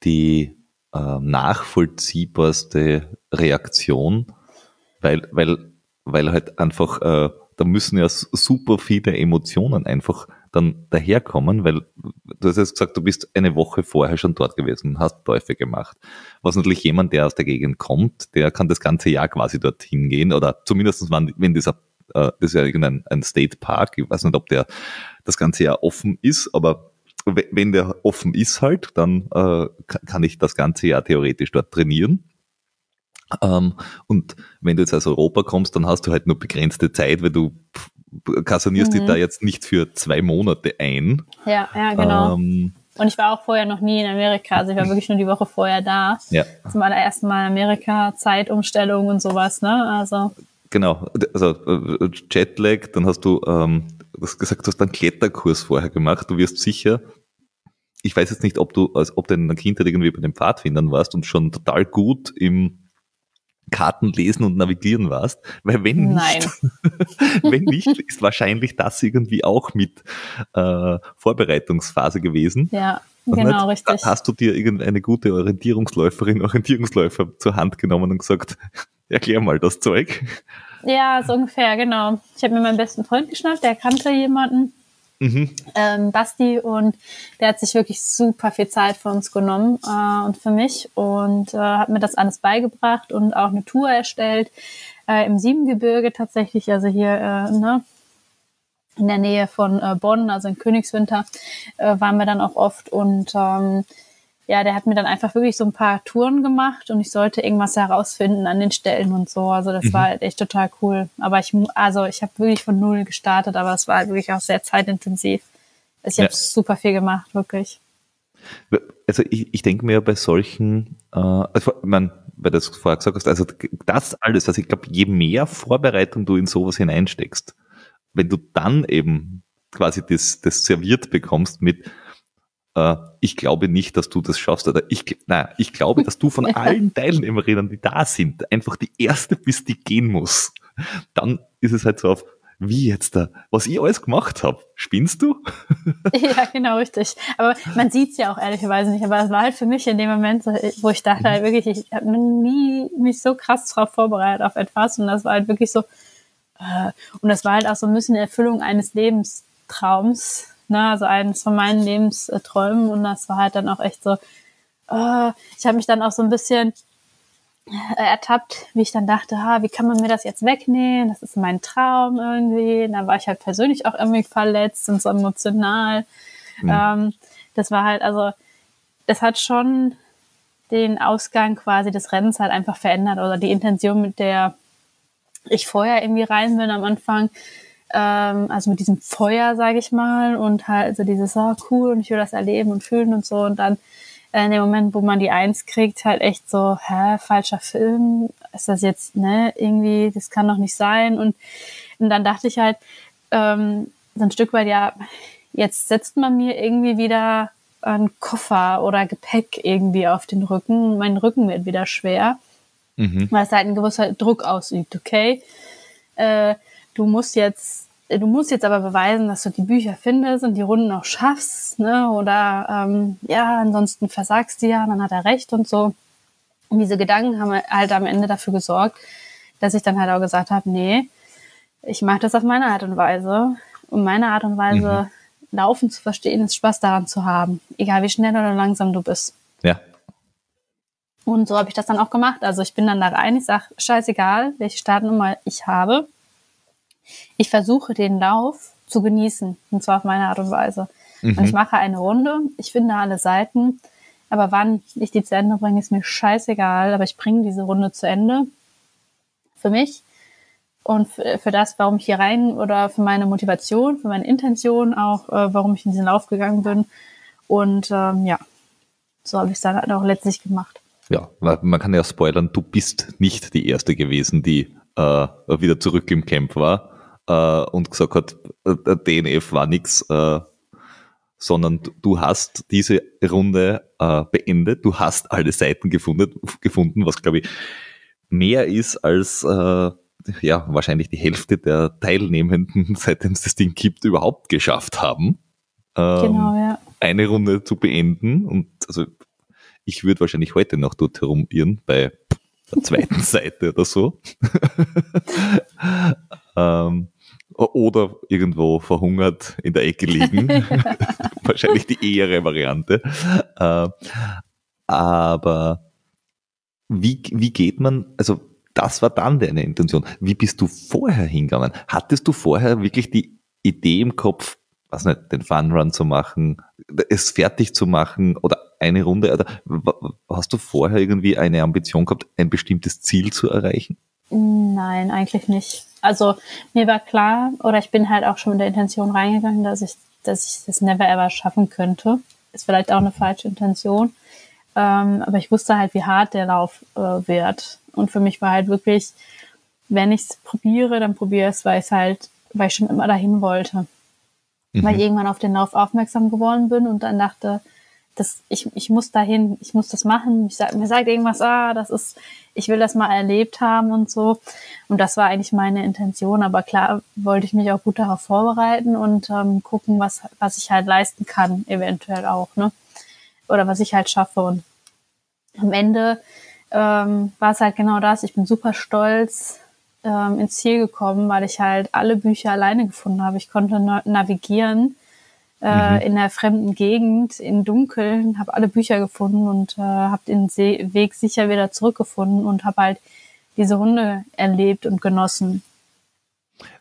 die äh, nachvollziehbarste Reaktion, weil, weil, weil halt einfach, äh, da müssen ja super viele Emotionen einfach dann daherkommen, weil du hast jetzt gesagt, du bist eine Woche vorher schon dort gewesen, hast Läufe gemacht. Was natürlich jemand, der aus der Gegend kommt, der kann das ganze Jahr quasi dorthin gehen oder zumindest wenn dieser, äh, das ist ja irgendein ein State Park, ich weiß nicht, ob der das ganze Jahr offen ist, aber wenn der offen ist halt, dann äh, kann ich das ganze Jahr theoretisch dort trainieren. Ähm, und wenn du jetzt aus Europa kommst, dann hast du halt nur begrenzte Zeit, weil du kassanierst mhm. dich da jetzt nicht für zwei Monate ein. Ja, ja, genau. Ähm, und ich war auch vorher noch nie in Amerika, also ich war wirklich nur die Woche vorher da. Ja. Zum allerersten Mal Amerika, Zeitumstellung und sowas, ne? Also. Genau, also äh, Jetlag, dann hast du, ähm, gesagt, du hast einen Kletterkurs vorher gemacht. Du wirst sicher, ich weiß jetzt nicht, ob du, als ob du in der Kindheit irgendwie bei den Pfadfindern warst und schon total gut im Karten lesen und navigieren warst, weil wenn nicht, wenn nicht, ist wahrscheinlich das irgendwie auch mit äh, Vorbereitungsphase gewesen. Ja, und genau, nicht, richtig. Hast du dir irgendeine gute Orientierungsläuferin, Orientierungsläufer zur Hand genommen und gesagt, erklär mal das Zeug? Ja, so ungefähr, genau. Ich habe mir meinen besten Freund geschnappt, der kannte jemanden, Mhm. Ähm, Basti und der hat sich wirklich super viel Zeit für uns genommen äh, und für mich und äh, hat mir das alles beigebracht und auch eine Tour erstellt äh, im Siebengebirge tatsächlich, also hier äh, ne, in der Nähe von äh, Bonn, also in Königswinter, äh, waren wir dann auch oft und ähm, ja, der hat mir dann einfach wirklich so ein paar Touren gemacht und ich sollte irgendwas herausfinden an den Stellen und so. Also das mhm. war halt echt total cool. Aber ich, also ich habe wirklich von null gestartet, aber es war halt wirklich auch sehr zeitintensiv. Also ich ja. habe super viel gemacht, wirklich. Also ich, ich denke mir bei solchen, äh, also man, weil du das vorher gesagt hast, also das alles, also ich glaube, je mehr Vorbereitung du in sowas hineinsteckst, wenn du dann eben quasi das, das serviert bekommst mit, äh, ich glaube nicht, dass du das schaffst. Oder ich, naja, ich glaube, dass du von allen Teilnehmerinnen, die da sind, einfach die erste bist, die gehen muss. Dann ist es halt so auf, wie jetzt da, was ich alles gemacht habe. Spinnst du? ja, genau, richtig. Aber man sieht es ja auch ehrlicherweise nicht. Aber es war halt für mich in dem Moment, wo ich dachte halt wirklich, ich habe nie mich so krass darauf vorbereitet auf etwas. Und das war halt wirklich so, äh, und das war halt auch so ein bisschen Erfüllung eines Lebenstraums, Ne? Also eines von meinen Lebensträumen und das war halt dann auch echt so, uh, ich habe mich dann auch so ein bisschen äh, ertappt, wie ich dann dachte, ha, wie kann man mir das jetzt wegnehmen? Das ist mein Traum irgendwie. Und dann war ich halt persönlich auch irgendwie verletzt und so emotional. Mhm. Ähm, das war halt, also das hat schon den Ausgang quasi des Rennens halt einfach verändert oder die Intention, mit der ich vorher irgendwie rein bin am Anfang, ähm, also mit diesem Feuer, sage ich mal, und halt so dieses, oh cool, und ich will das erleben und fühlen und so und dann äh, in dem Moment, wo man die Eins kriegt, halt echt so, hä, falscher Film, ist das jetzt, ne, irgendwie, das kann doch nicht sein und, und dann dachte ich halt, ähm, so ein Stück weit, ja, jetzt setzt man mir irgendwie wieder einen Koffer oder Gepäck irgendwie auf den Rücken. Mein Rücken wird wieder schwer, mhm. weil es halt ein gewisser Druck ausübt, okay? Äh, du musst jetzt, du musst jetzt aber beweisen, dass du die Bücher findest und die Runden auch schaffst, ne? Oder ähm, ja, ansonsten versagst du ja, dann hat er recht und so. Und diese Gedanken haben halt am Ende dafür gesorgt, dass ich dann halt auch gesagt habe, nee, ich mache das auf meine Art und Weise. Und meine Art und Weise, mhm. Laufen zu verstehen, ist Spaß daran zu haben. Egal wie schnell oder langsam du bist. Ja. Und so habe ich das dann auch gemacht. Also ich bin dann da rein, ich sage, scheißegal, welche Startnummer ich habe. Ich versuche den Lauf zu genießen. Und zwar auf meine Art und Weise. Mhm. Und ich mache eine Runde, ich finde alle Seiten. Aber wann ich die zu Ende bringe, ist mir scheißegal. Aber ich bringe diese Runde zu Ende. Für mich und für das, warum ich hier rein oder für meine Motivation, für meine Intention auch, äh, warum ich in diesen Lauf gegangen bin. Und ähm, ja, so habe ich es dann halt auch letztlich gemacht. Ja, man kann ja spoilern, du bist nicht die Erste gewesen, die äh, wieder zurück im Camp war äh, und gesagt hat, äh, DNF war nix, äh, sondern du hast diese Runde äh, beendet, du hast alle Seiten gefunden, gefunden was glaube ich mehr ist als äh, ja, wahrscheinlich die Hälfte der Teilnehmenden, seitdem es das Ding gibt, überhaupt geschafft haben. Ähm, genau, ja. Eine Runde zu beenden. Und also ich würde wahrscheinlich heute noch dort herumirren bei der zweiten Seite oder so. ähm, oder irgendwo verhungert in der Ecke liegen. wahrscheinlich die ehere Variante. Äh, aber wie, wie geht man, also das war dann deine Intention. Wie bist du vorher hingegangen? Hattest du vorher wirklich die Idee im Kopf, was nicht, den Fun Run zu machen, es fertig zu machen oder eine Runde? Oder hast du vorher irgendwie eine Ambition gehabt, ein bestimmtes Ziel zu erreichen? Nein, eigentlich nicht. Also mir war klar, oder ich bin halt auch schon mit der Intention reingegangen, dass ich, dass ich das never ever schaffen könnte. Ist vielleicht auch eine falsche Intention. Ähm, aber ich wusste halt, wie hart der Lauf äh, wird. Und für mich war halt wirklich, wenn ich es probiere, dann probiere es, weil es halt, weil ich schon immer dahin wollte. Mhm. Weil ich irgendwann auf den Lauf aufmerksam geworden bin und dann dachte, das, ich, ich muss dahin, ich muss das machen. Ich sag, mir sagt irgendwas, ah, das ist, ich will das mal erlebt haben und so. Und das war eigentlich meine Intention. Aber klar wollte ich mich auch gut darauf vorbereiten und ähm, gucken, was, was ich halt leisten kann, eventuell auch, ne? Oder was ich halt schaffe. Und am Ende ähm, war es halt genau das. Ich bin super stolz ähm, ins Ziel gekommen, weil ich halt alle Bücher alleine gefunden habe. Ich konnte navigieren äh, mhm. in der fremden Gegend, in Dunkeln, habe alle Bücher gefunden und äh, habe den See Weg sicher wieder zurückgefunden und habe halt diese Hunde erlebt und genossen.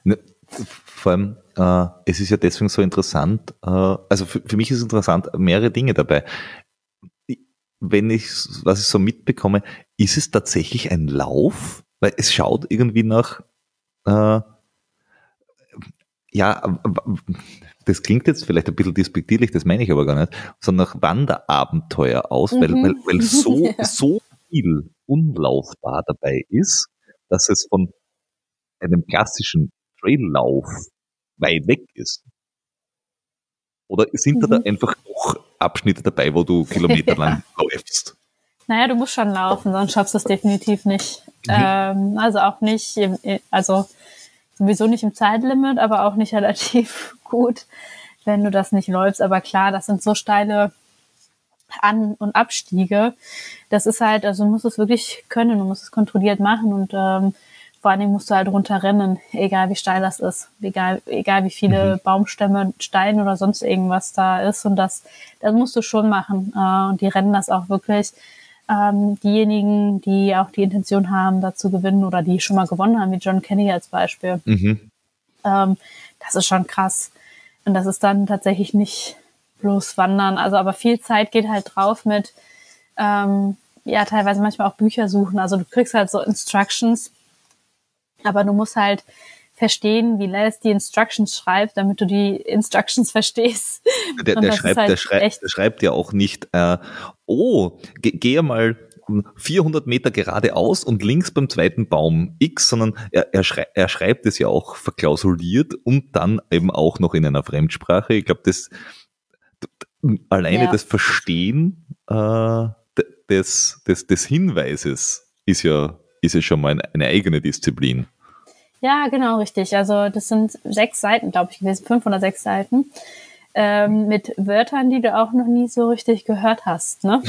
Ne, vor allem, äh, es ist ja deswegen so interessant, äh, also für, für mich ist es interessant, mehrere Dinge dabei wenn ich, was ich so mitbekomme, ist es tatsächlich ein Lauf? Weil es schaut irgendwie nach, äh, ja, das klingt jetzt vielleicht ein bisschen despektierlich, das meine ich aber gar nicht, sondern nach Wanderabenteuer aus, mhm. weil, weil, weil so, ja. so viel unlaufbar dabei ist, dass es von einem klassischen Traillauf weit weg ist. Oder sind mhm. da, einfach doch Abschnitte dabei, wo du kilometerlang ja. läufst? Naja, du musst schon laufen, sonst schaffst du es definitiv nicht. Mhm. Ähm, also auch nicht, also sowieso nicht im Zeitlimit, aber auch nicht relativ gut, wenn du das nicht läufst. Aber klar, das sind so steile An- und Abstiege. Das ist halt, also du musst es wirklich können, du musst es kontrolliert machen und ähm, vor allen Dingen musst du halt runterrennen, egal wie steil das ist, egal, egal wie viele mhm. Baumstämme, Steine oder sonst irgendwas da ist. Und das, das musst du schon machen. Äh, und die rennen das auch wirklich. Ähm, diejenigen, die auch die Intention haben, da zu gewinnen oder die schon mal gewonnen haben, wie John Kenny als Beispiel. Mhm. Ähm, das ist schon krass. Und das ist dann tatsächlich nicht bloß wandern. Also aber viel Zeit geht halt drauf mit, ähm, ja, teilweise manchmal auch Bücher suchen. Also du kriegst halt so Instructions, aber du musst halt verstehen, wie Les die Instructions schreibt, damit du die Instructions verstehst. Der, der schreibt, halt der, schreibt, der schreibt ja auch nicht, äh, oh, ge gehe mal 400 Meter geradeaus und links beim zweiten Baum X, sondern er, er, schrei er schreibt es ja auch verklausuliert und dann eben auch noch in einer Fremdsprache. Ich glaube, das alleine ja. das Verstehen äh, des, des, des Hinweises ist ja, ist ja schon mal eine eigene Disziplin. Ja, genau, richtig. Also das sind sechs Seiten, glaube ich, gewesen, fünf oder sechs Seiten. Ähm, mit Wörtern, die du auch noch nie so richtig gehört hast. Ne?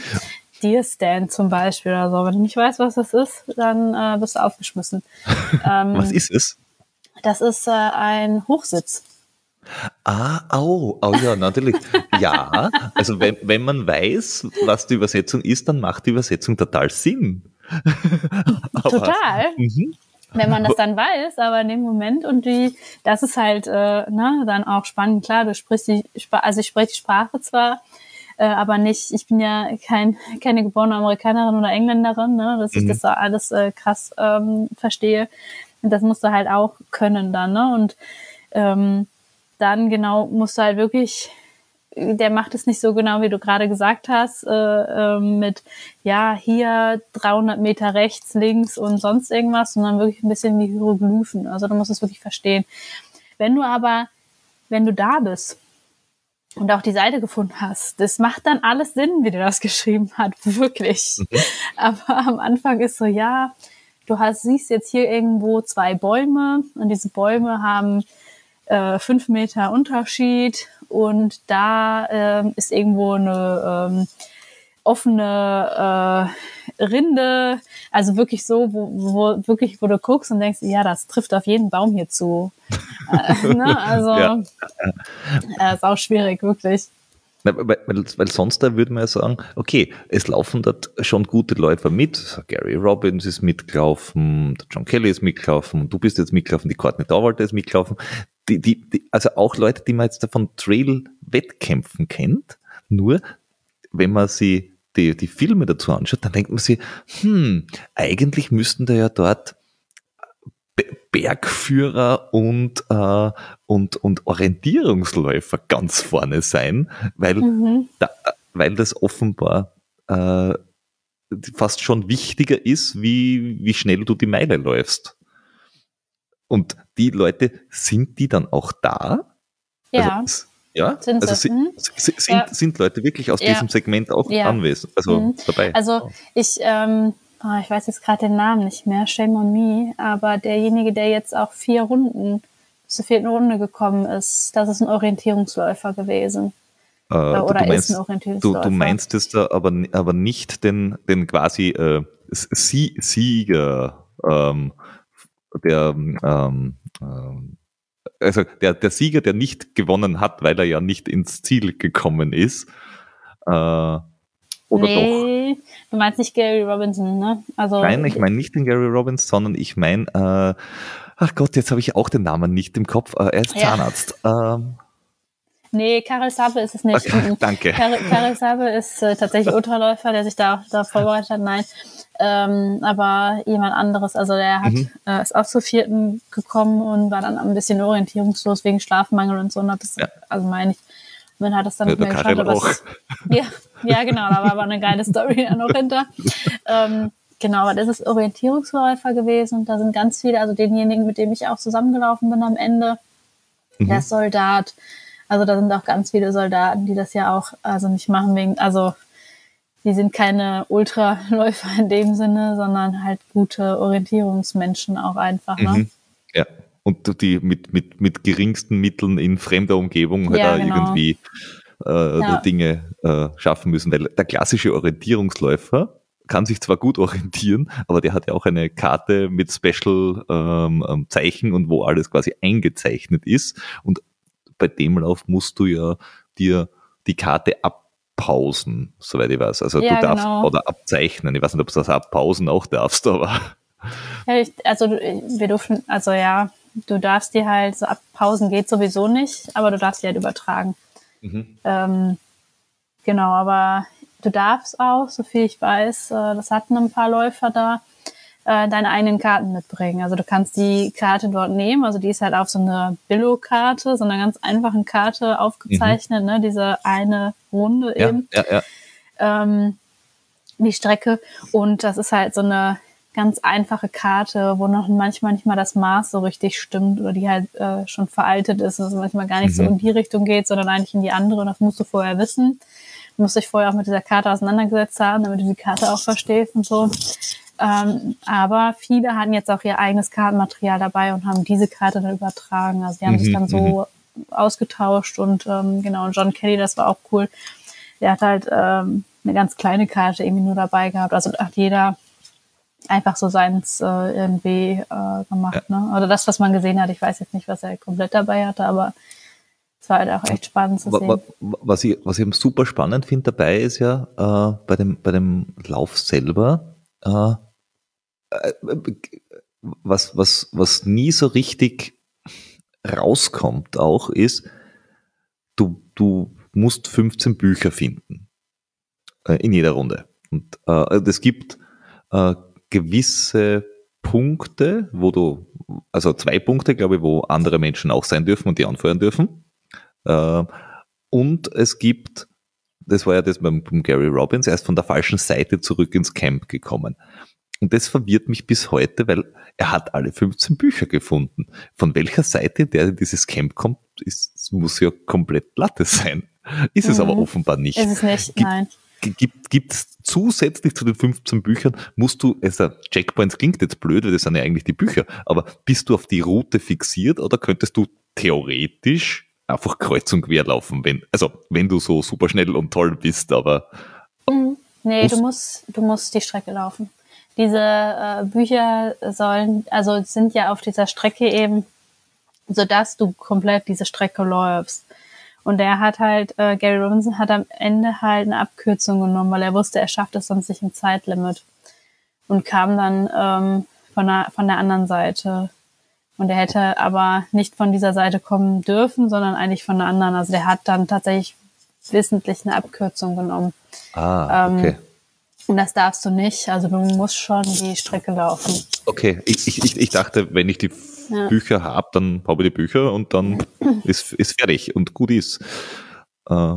Dear Stan zum Beispiel oder so. Wenn du nicht weißt, was das ist, dann äh, bist du aufgeschmissen. Ähm, was ist es? Das ist äh, ein Hochsitz. Ah, oh, oh ja, natürlich. ja, also wenn, wenn man weiß, was die Übersetzung ist, dann macht die Übersetzung total Sinn. aber, total. Mhm. Wenn man das dann weiß, aber in dem Moment und die, das ist halt äh, ne, dann auch spannend. Klar, du sprichst die, also ich spreche die Sprache zwar, äh, aber nicht, ich bin ja kein, keine geborene Amerikanerin oder Engländerin, ne, dass ich mhm. das alles äh, krass ähm, verstehe. Und das musst du halt auch können dann, ne? Und ähm, dann genau musst du halt wirklich, der macht es nicht so genau, wie du gerade gesagt hast, äh, äh, mit, ja, hier 300 Meter rechts, links und sonst irgendwas, sondern wirklich ein bisschen wie Hieroglyphen. Also du musst es wirklich verstehen. Wenn du aber, wenn du da bist und auch die Seite gefunden hast, das macht dann alles Sinn, wie der das geschrieben hat, wirklich. Mhm. Aber am Anfang ist so, ja, du hast, siehst jetzt hier irgendwo zwei Bäume und diese Bäume haben äh, fünf Meter Unterschied und da äh, ist irgendwo eine ähm, offene äh, Rinde, also wirklich so, wo, wo wirklich, wo du guckst und denkst, ja, das trifft auf jeden Baum hier zu. äh, ne? Also ja. äh, ist auch schwierig, wirklich. Weil, weil, weil sonst da würde man ja sagen, okay, es laufen dort schon gute Läufer mit. Gary Robbins ist mitgelaufen, John Kelly ist mitgelaufen, du bist jetzt mitgelaufen, die Courtney Dauwalter ist mitgelaufen. Die, die, die, also auch Leute, die man jetzt von Trail-Wettkämpfen kennt. Nur, wenn man sie die, die Filme dazu anschaut, dann denkt man sich, hm, eigentlich müssten da ja dort Bergführer und, äh, und, und Orientierungsläufer ganz vorne sein, weil, mhm. da, weil das offenbar äh, fast schon wichtiger ist, wie, wie schnell du die Meile läufst. Und die Leute, sind die dann auch da? Ja. Also, ja, sind also sind, sind, ja. sind Leute wirklich aus ja. diesem Segment auch ja. anwesend, also mhm. dabei? Also ich, ähm, oh, ich weiß jetzt gerade den Namen nicht mehr, shame on me, aber derjenige, der jetzt auch vier Runden zur vierten Runde gekommen ist, das ist ein Orientierungsläufer gewesen. Äh, Oder du meinst, ist ein Orientierungsläufer. Du, du meinst es da aber, aber nicht den, den quasi äh, Sieger, ähm, der ähm, ähm, also der, der Sieger, der nicht gewonnen hat, weil er ja nicht ins Ziel gekommen ist. Äh, oder nee, doch? du meinst nicht Gary Robinson, ne? Also, Nein, ich meine nicht den Gary Robinson, sondern ich meine, äh, ach Gott, jetzt habe ich auch den Namen nicht im Kopf. Äh, er ist Zahnarzt. Ja. Ähm, Nee, Karel Sabe ist es nicht. Okay, danke. Karel, Karel Sabe ist äh, tatsächlich Ultraläufer, der sich da da vorbereitet hat. Nein, ähm, aber jemand anderes. Also der hat mhm. äh, ist auch zur vierten gekommen und war dann ein bisschen orientierungslos wegen Schlafmangel und so. Und das, ja. Also meine ich, man hat es dann ja, nicht mehr geschafft. auch. ja, ja, genau, da war aber eine geile Story da noch hinter. Ähm, genau, aber das ist Orientierungsläufer gewesen und da sind ganz viele, also denjenigen, mit dem ich auch zusammengelaufen bin am Ende, mhm. der Soldat, also da sind auch ganz viele Soldaten, die das ja auch also nicht machen wegen, also die sind keine Ultraläufer in dem Sinne, sondern halt gute Orientierungsmenschen auch einfach. Ne? Mhm. Ja. Und die mit, mit, mit geringsten Mitteln in fremder Umgebung halt ja, genau. irgendwie äh, ja. Dinge äh, schaffen müssen. Weil der klassische Orientierungsläufer kann sich zwar gut orientieren, aber der hat ja auch eine Karte mit Special ähm, ähm Zeichen und wo alles quasi eingezeichnet ist. Und bei dem Lauf musst du ja dir die Karte abpausen, soweit ich weiß. Also ja, du darfst genau. oder abzeichnen. Ich weiß nicht, ob du das abpausen auch darfst, aber. Ja, ich, also wir dürfen, also ja, du darfst die halt, so abpausen geht sowieso nicht, aber du darfst die halt übertragen. Mhm. Ähm, genau, aber du darfst auch, so viel ich weiß, äh, das hatten ein paar Läufer da, äh, deine eigenen Karten mitbringen. Also du kannst die Karte dort nehmen, also die ist halt auf so einer Billo-Karte, so einer ganz einfachen Karte aufgezeichnet, mhm. ne, diese eine Runde ja, eben. Ja, ja. Ähm, die Strecke und das ist halt so eine ganz einfache Karte, wo noch manchmal nicht mal das Maß so richtig stimmt oder die halt äh, schon veraltet ist und es manchmal gar nicht mhm. so in die Richtung geht, sondern eigentlich in die andere und das musst du vorher wissen. Du musst dich vorher auch mit dieser Karte auseinandergesetzt haben, damit du die Karte auch verstehst und so. Ähm, aber viele hatten jetzt auch ihr eigenes Kartenmaterial dabei und haben diese Karte dann übertragen. Also die haben mhm, sich dann so mhm. ausgetauscht und ähm, genau, und John Kelly, das war auch cool. Der hat halt ähm, eine ganz kleine Karte irgendwie nur dabei gehabt. Also hat jeder einfach so seins äh, irgendwie äh, gemacht. Ja. Ne? Oder das, was man gesehen hat. Ich weiß jetzt nicht, was er komplett dabei hatte, aber es war halt auch echt spannend zu sehen. Was ich, was ich eben super spannend finde dabei ist ja äh, bei, dem, bei dem Lauf selber, äh, äh, was, was, was nie so richtig rauskommt auch, ist, du, du musst 15 Bücher finden äh, in jeder Runde. Und äh, es gibt äh, gewisse Punkte, wo du, also zwei Punkte, glaube ich, wo andere Menschen auch sein dürfen und die anfeuern dürfen. Äh, und es gibt, das war ja das beim, beim Gary Robbins, er ist von der falschen Seite zurück ins Camp gekommen. Und das verwirrt mich bis heute, weil er hat alle 15 Bücher gefunden. Von welcher Seite der in dieses Camp kommt, ist, muss ja komplett Latte sein. Ist mhm. es aber mhm. offenbar nicht. Ist es nicht, gibt, nein. Gibt, gibt es zusätzlich zu den 15 Büchern, musst du, also Checkpoints klingt jetzt blöd, weil das sind ja eigentlich die Bücher, aber bist du auf die Route fixiert oder könntest du theoretisch einfach kreuz und quer laufen, wenn, also wenn du so super schnell und toll bist, aber. Mhm. Nee, du musst, du musst die Strecke laufen. Diese äh, Bücher sollen, also sind ja auf dieser Strecke eben, sodass du komplett diese Strecke läufst. Und er hat halt, äh, Gary Robinson hat am Ende halt eine Abkürzung genommen, weil er wusste, er schafft es sonst nicht im Zeitlimit. Und kam dann ähm, von, der, von der anderen Seite. Und er hätte aber nicht von dieser Seite kommen dürfen, sondern eigentlich von der anderen. Also der hat dann tatsächlich wissentlich eine Abkürzung genommen. Ah, okay. Ähm, und das darfst du nicht. Also du musst schon die Strecke laufen. Okay, ich, ich, ich dachte, wenn ich die ja. Bücher habe, dann habe ich die Bücher und dann ist, ist fertig und gut ist. Äh,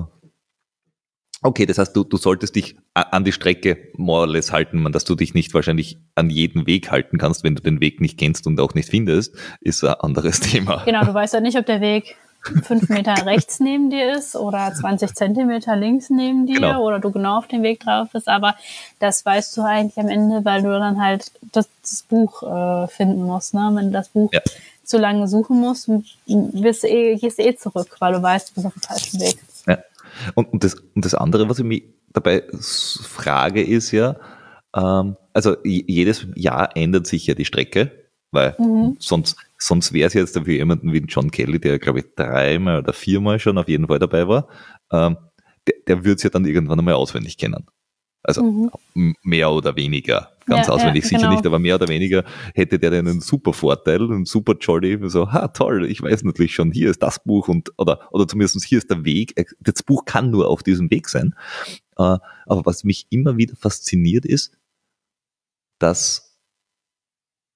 okay, das heißt, du, du solltest dich an die Strecke more or less halten, dass du dich nicht wahrscheinlich an jeden Weg halten kannst, wenn du den Weg nicht kennst und auch nicht findest, ist ein anderes Thema. Genau, du weißt ja nicht, ob der Weg fünf Meter rechts neben dir ist oder 20 Zentimeter links neben dir genau. oder du genau auf dem Weg drauf bist, aber das weißt du eigentlich am Ende, weil du dann halt das, das Buch äh, finden musst. Ne? Wenn du das Buch ja. zu lange suchen musst, wirst du eh, gehst du eh zurück, weil du weißt, du bist auf dem falschen Weg. Und, und, das, und das andere, was ich mich dabei frage, ist ja, ähm, also jedes Jahr ändert sich ja die Strecke, weil mhm. sonst Sonst wäre es jetzt dafür jemanden wie John Kelly, der glaube ich dreimal oder viermal schon auf jeden Fall dabei war, ähm, der, der würde es ja dann irgendwann einmal auswendig kennen. Also mhm. mehr oder weniger. Ganz ja, auswendig ja, sicher genau. nicht, aber mehr oder weniger hätte der einen super Vorteil, einen super Jolly, so, ha, toll, ich weiß natürlich schon, hier ist das Buch und, oder, oder zumindest hier ist der Weg. Äh, das Buch kann nur auf diesem Weg sein. Äh, aber was mich immer wieder fasziniert ist, dass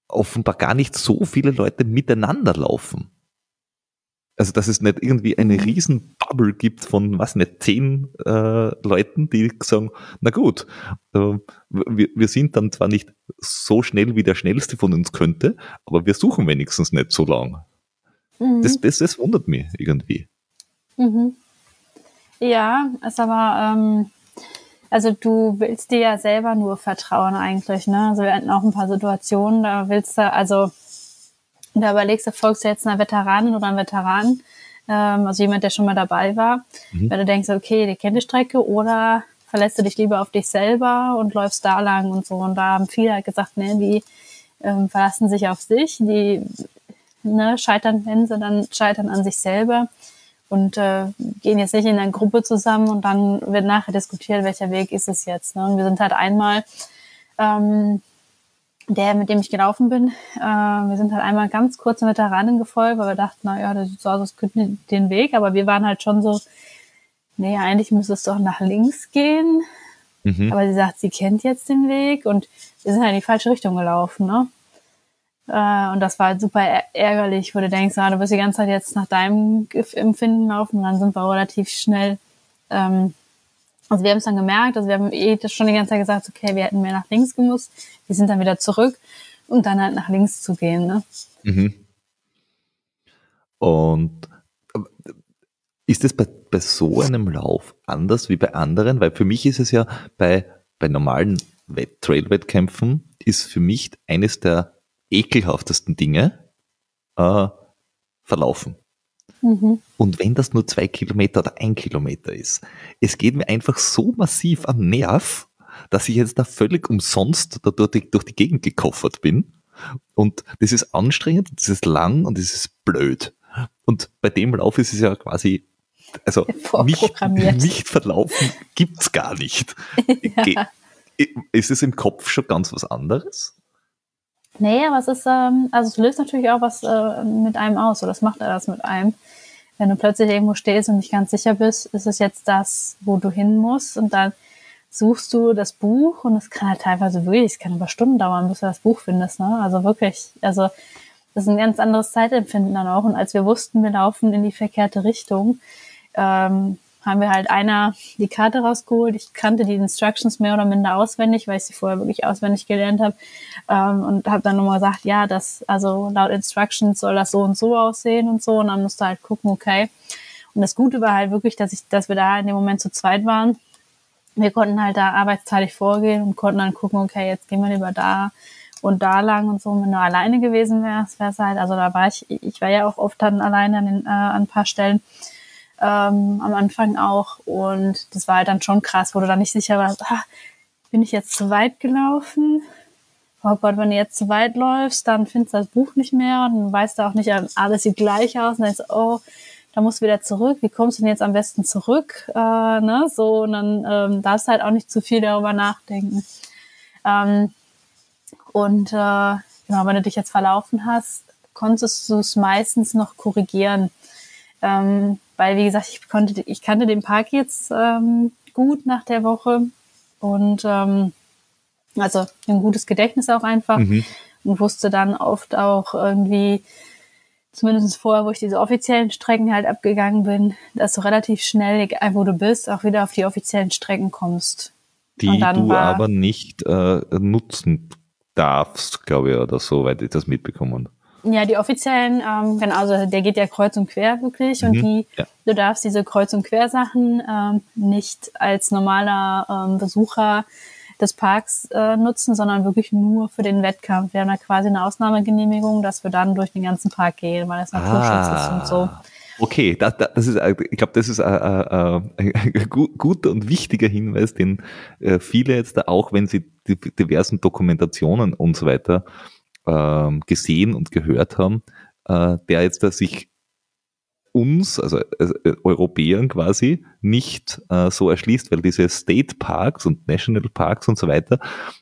offenbar gar nicht so viele Leute miteinander laufen. Also dass es nicht irgendwie eine riesen Bubble gibt von, was nicht, zehn äh, Leuten, die sagen, na gut, äh, wir, wir sind dann zwar nicht so schnell, wie der Schnellste von uns könnte, aber wir suchen wenigstens nicht so lang. Mhm. Das, das, das wundert mich irgendwie. Mhm. Ja, ist aber ähm, also du willst dir ja selber nur vertrauen eigentlich, ne? Also wir hatten auch ein paar Situationen, da willst du, also da überlegst du, folgst du jetzt einer Veteranin oder einem Veteran, ähm, also jemand, der schon mal dabei war, mhm. wenn du denkst, okay, die kennt die Strecke oder verlässt du dich lieber auf dich selber und läufst da lang und so. Und da haben viele halt gesagt, ne, die ähm, verlassen sich auf sich, die ne, scheitern, wenn sie dann scheitern an sich selber und äh, gehen jetzt nicht in einer Gruppe zusammen und dann wird nachher diskutiert, welcher Weg ist es jetzt. Ne? Und wir sind halt einmal ähm, der, mit dem ich gelaufen bin, äh, wir sind halt einmal ganz kurz mit der Veteranen gefolgt, weil wir dachten, na ja, das sieht so aus, als könnten den Weg, aber wir waren halt schon so nee, eigentlich müsste es doch nach links gehen. Mhm. Aber sie sagt, sie kennt jetzt den Weg und wir sind halt in die falsche Richtung gelaufen, ne? Äh, und das war halt super ärgerlich, wo du denkst, ah, du wirst die ganze Zeit jetzt nach deinem Empfinden laufen und dann sind wir relativ schnell, ähm, also wir haben es dann gemerkt, also wir haben eh schon die ganze Zeit gesagt, okay, wir hätten mehr nach links gemusst, wir sind dann wieder zurück und dann halt nach links zu gehen, ne? Mhm. Und ist es bei, bei so einem Lauf anders wie bei anderen? Weil für mich ist es ja bei, bei normalen Trail-Wettkämpfen ist für mich eines der ekelhaftesten Dinge äh, verlaufen. Mhm. Und wenn das nur zwei Kilometer oder ein Kilometer ist, es geht mir einfach so massiv am Nerv, dass ich jetzt da völlig umsonst da durch die, durch die Gegend gekoffert bin. Und das ist anstrengend, das ist lang und das ist blöd. Und bei dem Lauf ist es ja quasi, also nicht, nicht verlaufen gibt's gar nicht. ja. Ist es im Kopf schon ganz was anderes? Nee, es ist, ähm, also es löst natürlich auch was äh, mit einem aus, oder das macht er das mit einem. Wenn du plötzlich irgendwo stehst und nicht ganz sicher bist, ist es jetzt das, wo du hin musst und dann suchst du das Buch und es kann halt teilweise wirklich, es kann über Stunden dauern, bis du das Buch findest, ne? Also wirklich, also das ist ein ganz anderes Zeitempfinden dann auch. Und als wir wussten, wir laufen in die verkehrte Richtung, ähm, haben wir halt einer die Karte rausgeholt. Ich kannte die Instructions mehr oder minder auswendig, weil ich sie vorher wirklich auswendig gelernt habe. Ähm, und habe dann nochmal gesagt, ja, das, also laut Instructions soll das so und so aussehen und so. Und dann musste halt gucken, okay. Und das Gute war halt wirklich, dass ich, dass wir da in dem Moment zu zweit waren. Wir konnten halt da arbeitsteilig vorgehen und konnten dann gucken, okay, jetzt gehen wir lieber da und da lang und so. wenn du alleine gewesen wärst, wäre es halt, also da war ich, ich war ja auch oft dann alleine an, den, äh, an ein paar Stellen ähm, am Anfang auch. Und das war halt dann schon krass, wo du dann nicht sicher warst, ah, bin ich jetzt zu weit gelaufen? Oh Gott, wenn du jetzt zu weit läufst, dann findest du das Buch nicht mehr und weißt du auch nicht, alles sieht gleich aus und dann denkst oh, da musst du wieder zurück. Wie kommst du denn jetzt am besten zurück? Äh, ne? So, und dann ähm, darfst du halt auch nicht zu viel darüber nachdenken. Ähm, und äh, genau, wenn du dich jetzt verlaufen hast, konntest du es meistens noch korrigieren. Ähm, weil, wie gesagt, ich konnte, ich kannte den Park jetzt ähm, gut nach der Woche und ähm, also ein gutes Gedächtnis auch einfach mhm. und wusste dann oft auch irgendwie, zumindest vorher, wo ich diese offiziellen Strecken halt abgegangen bin, dass du relativ schnell, egal wo du bist, auch wieder auf die offiziellen Strecken kommst. Die du aber nicht äh, nutzen darfst, glaube ich, oder so, weil ich das mitbekommen ja, die offiziellen, ähm, genau, also der geht ja kreuz und quer wirklich und mhm, die, ja. du darfst diese kreuz und quer Sachen ähm, nicht als normaler ähm, Besucher des Parks äh, nutzen, sondern wirklich nur für den Wettkampf. Wir haben da quasi eine Ausnahmegenehmigung, dass wir dann durch den ganzen Park gehen, weil es Naturschutz ah. ist und so. Okay, das, das ist, ich glaube, das ist ein, ein, ein, guter und wichtiger Hinweis, den äh, viele jetzt da auch, wenn sie die diversen Dokumentationen und so weiter ähm, gesehen und gehört haben, äh, der jetzt da sich uns, also äh, Europäern quasi, nicht äh, so erschließt, weil diese State Parks und National Parks und so weiter,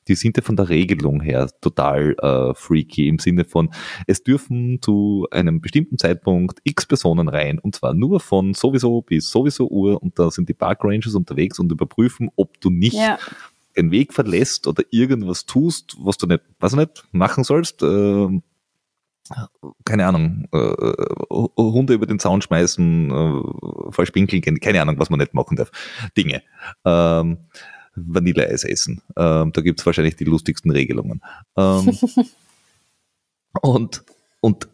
die sind ja von der Regelung her total äh, freaky im Sinne von, es dürfen zu einem bestimmten Zeitpunkt x Personen rein und zwar nur von sowieso bis sowieso Uhr und da sind die Park Rangers unterwegs und überprüfen, ob du nicht ja den Weg verlässt oder irgendwas tust, was du nicht, was du nicht machen sollst, äh, keine Ahnung, äh, äh, Hunde über den Zaun schmeißen, äh, falsch pinkeln, keine Ahnung, was man nicht machen darf. Dinge. Ähm, Vanilleeis essen. Ähm, da gibt's wahrscheinlich die lustigsten Regelungen. Ähm, und, und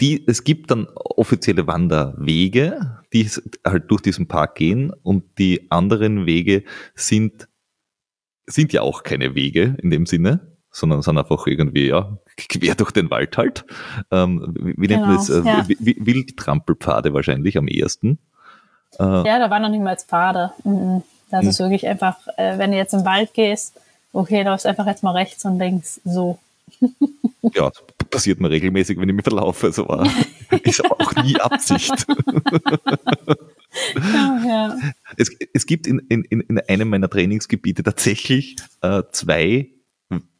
die, es gibt dann offizielle Wanderwege, die halt durch diesen Park gehen und die anderen Wege sind sind ja auch keine Wege in dem Sinne, sondern sind einfach irgendwie, ja, quer durch den Wald halt. Ähm, wie, nennt man das? Genau, äh, ja. Wildtrampelpfade wahrscheinlich am ehesten. Äh, ja, da waren noch nicht mal Pfade. Das mhm. ist wirklich einfach, äh, wenn du jetzt im Wald gehst, okay, läufst einfach jetzt mal rechts und links so. ja, passiert mir regelmäßig, wenn ich mich verlaufe. Also war, ist auch nie Absicht. ja, ja. Es, es gibt in, in, in einem meiner Trainingsgebiete tatsächlich äh, zwei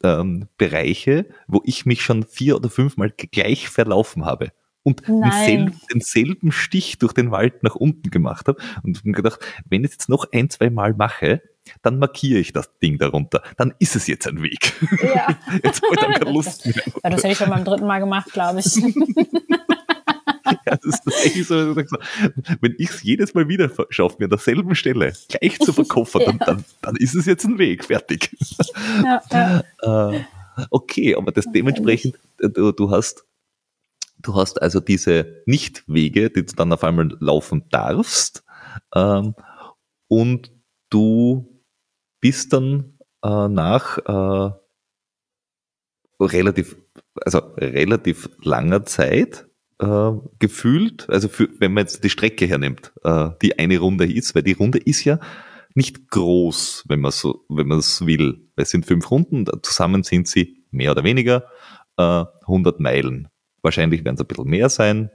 ähm, Bereiche, wo ich mich schon vier oder fünfmal gleich verlaufen habe. und denselben, denselben Stich durch den Wald nach unten gemacht habe und mir gedacht, wenn ich es jetzt noch ein, zwei Mal mache, dann markiere ich das Ding darunter. Dann ist es jetzt ein Weg. Ja. jetzt habe ich dann keine Lust mehr. Ja, das hätte ich schon beim dritten Mal gemacht, glaube ich. Ja, das ist tatsächlich so. Wenn ich es jedes Mal wieder schaffe, mir an derselben Stelle gleich zu verkaufen, ja. dann, dann, dann, ist es jetzt ein Weg, fertig. Ja, ja. Äh, okay, aber das dementsprechend, äh, du, du hast Du hast also diese Nichtwege, die du dann auf einmal laufen darfst. Ähm, und du bist dann äh, nach äh, relativ, also relativ langer Zeit äh, gefühlt, also für, wenn man jetzt die Strecke hernimmt, äh, die eine Runde ist, weil die Runde ist ja nicht groß, wenn man so, wenn man es will. Es sind fünf Runden, zusammen sind sie mehr oder weniger äh, 100 Meilen. Wahrscheinlich werden es ein bisschen mehr sein,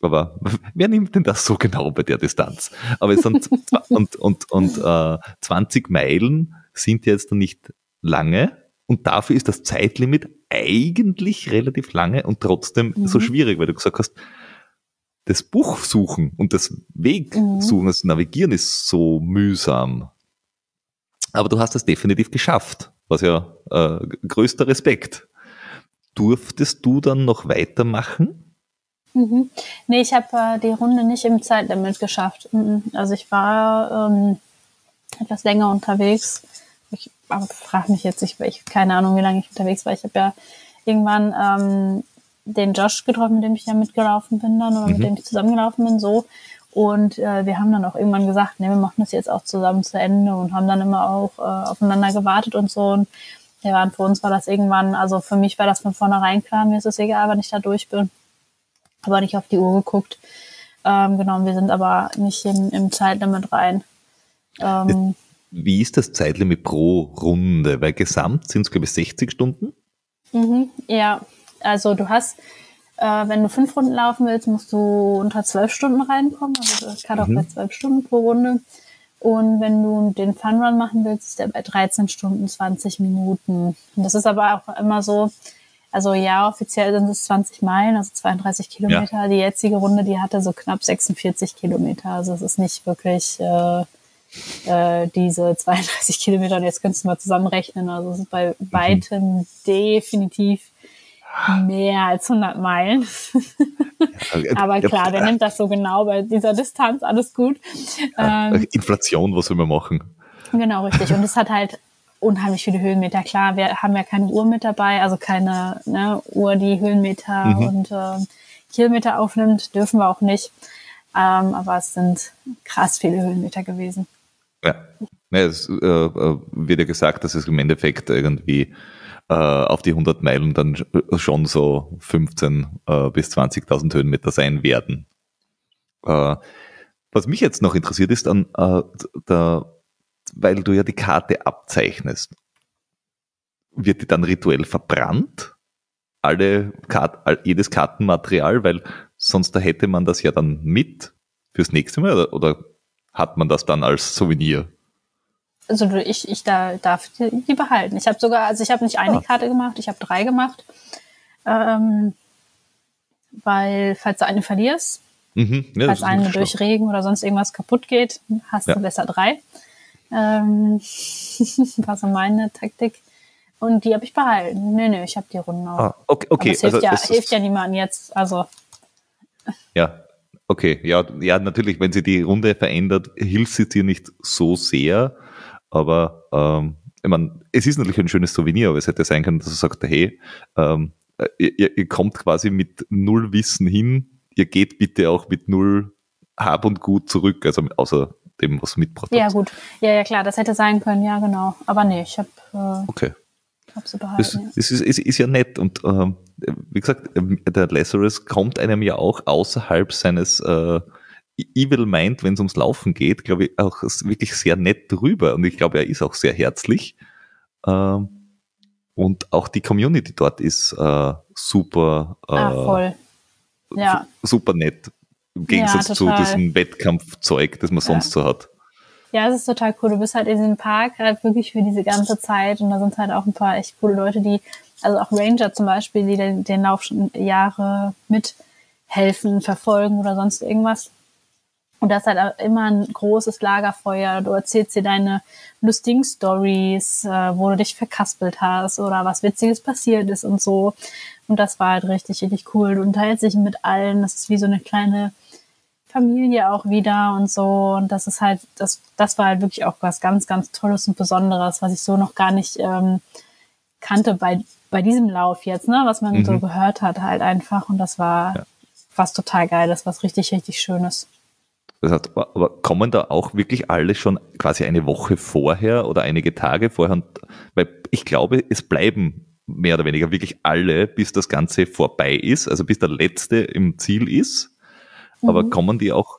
aber wer nimmt denn das so genau bei der Distanz? Aber es sind und, und, und äh, 20 Meilen sind jetzt nicht lange und dafür ist das Zeitlimit eigentlich relativ lange und trotzdem mhm. so schwierig, weil du gesagt hast, das Buch suchen und das Weg mhm. suchen, das Navigieren ist so mühsam. Aber du hast es definitiv geschafft, was ja äh, größter Respekt durftest du dann noch weitermachen? Mhm. Nee, ich habe äh, die Runde nicht im Zeitlimit geschafft. Mhm. Also ich war ähm, etwas länger unterwegs. Ich frage mich jetzt, ich, ich keine Ahnung, wie lange ich unterwegs war. Ich habe ja irgendwann ähm, den Josh getroffen, mit dem ich ja mitgelaufen bin dann oder mhm. mit dem ich zusammengelaufen bin, so. Und äh, wir haben dann auch irgendwann gesagt, nee, wir machen das jetzt auch zusammen zu Ende und haben dann immer auch äh, aufeinander gewartet und so. Und ja, und für uns war das irgendwann, also für mich war das von vornherein klar, mir ist es egal, wenn ich da durch bin. Aber nicht auf die Uhr geguckt. Ähm, genau, wir sind aber nicht in, im Zeitlimit rein. Ähm, Wie ist das Zeitlimit pro Runde? Weil gesamt sind es, glaube ich, 60 Stunden? Mhm, ja, also du hast, äh, wenn du fünf Runden laufen willst, musst du unter zwölf Stunden reinkommen. Also das kann auch mhm. bei zwölf Stunden pro Runde. Und wenn du den Funrun machen willst, ist der bei 13 Stunden 20 Minuten. Und das ist aber auch immer so, also ja, offiziell sind es 20 Meilen, also 32 Kilometer. Ja. Die jetzige Runde, die hatte so knapp 46 Kilometer. Also es ist nicht wirklich äh, äh, diese 32 Kilometer. Und jetzt könntest du mal zusammenrechnen. Also es ist bei mhm. weitem definitiv mehr als 100 Meilen. Aber klar, wer nimmt das so genau bei dieser Distanz? Alles gut. Ähm, Inflation, was will man machen? Genau, richtig. Und es hat halt unheimlich viele Höhenmeter. Klar, wir haben ja keine Uhr mit dabei, also keine ne, Uhr, die Höhenmeter mhm. und äh, Kilometer aufnimmt, dürfen wir auch nicht. Ähm, aber es sind krass viele Höhenmeter gewesen. Ja, ja es äh, äh wird ja gesagt, dass es im Endeffekt irgendwie äh, auf die 100 Meilen dann schon so 15 äh, bis 20.000 Höhenmeter sein werden. Äh, was mich jetzt noch interessiert ist, an, äh, da, weil du ja die Karte abzeichnest, wird die dann rituell verbrannt? Alle Kart, jedes Kartenmaterial, weil sonst da hätte man das ja dann mit fürs nächste Mal oder, oder hat man das dann als Souvenir? also ich, ich da, darf die behalten. Ich habe sogar, also ich habe nicht eine oh. Karte gemacht, ich habe drei gemacht. Ähm, weil, falls du eine verlierst, mhm. ja, falls eine durch schlau. Regen oder sonst irgendwas kaputt geht, hast ja. du besser drei. Ähm, war so meine Taktik. Und die habe ich behalten. Nee, nee, ich habe die Runden auch. Ah, okay, okay. Aber es hilft, also, ja, hilft ja niemandem jetzt. Also. Ja, okay. Ja, ja, natürlich, wenn sie die Runde verändert, hilft sie dir nicht so sehr. Aber ähm, ich meine, es ist natürlich ein schönes Souvenir, aber es hätte sein können, dass er sagt, hey, ähm, ihr, ihr kommt quasi mit null Wissen hin, ihr geht bitte auch mit null Hab und Gut zurück, also außer dem, was mitgebracht Ja, gut. Ja, ja, klar, das hätte sein können, ja, genau. Aber nee, ich habe äh, okay. Hab sie behalten. Das, ja. das ist, ist, ist, ja nett und ähm, wie gesagt, der Lazarus kommt einem ja auch außerhalb seines äh, Evil meint, wenn es ums Laufen geht, glaube ich, auch wirklich sehr nett drüber. Und ich glaube, er ist auch sehr herzlich. Ähm, und auch die Community dort ist äh, super, äh, ah. Ja. super nett. Im Gegensatz ja, zu diesem Wettkampfzeug, das man sonst so hat. Ja, es ist total cool. Du bist halt in diesem Park halt wirklich für diese ganze Zeit und da sind halt auch ein paar echt coole Leute, die, also auch Ranger zum Beispiel, die den, den Lauf schon Jahre mit helfen, verfolgen oder sonst irgendwas. Und das ist halt immer ein großes Lagerfeuer. Du erzählst dir deine lustigen Stories, äh, wo du dich verkaspelt hast oder was Witziges passiert ist und so. Und das war halt richtig, richtig cool. Du unterhältst dich mit allen. Das ist wie so eine kleine Familie auch wieder und so. Und das ist halt, das, das war halt wirklich auch was ganz, ganz Tolles und Besonderes, was ich so noch gar nicht ähm, kannte bei, bei diesem Lauf jetzt, ne? Was man mhm. so gehört hat, halt einfach. Und das war ja. was total Geiles, was richtig, richtig Schönes. Das heißt, aber kommen da auch wirklich alle schon quasi eine Woche vorher oder einige Tage vorher? Und, weil ich glaube, es bleiben mehr oder weniger wirklich alle, bis das Ganze vorbei ist, also bis der Letzte im Ziel ist. Mhm. Aber kommen die auch,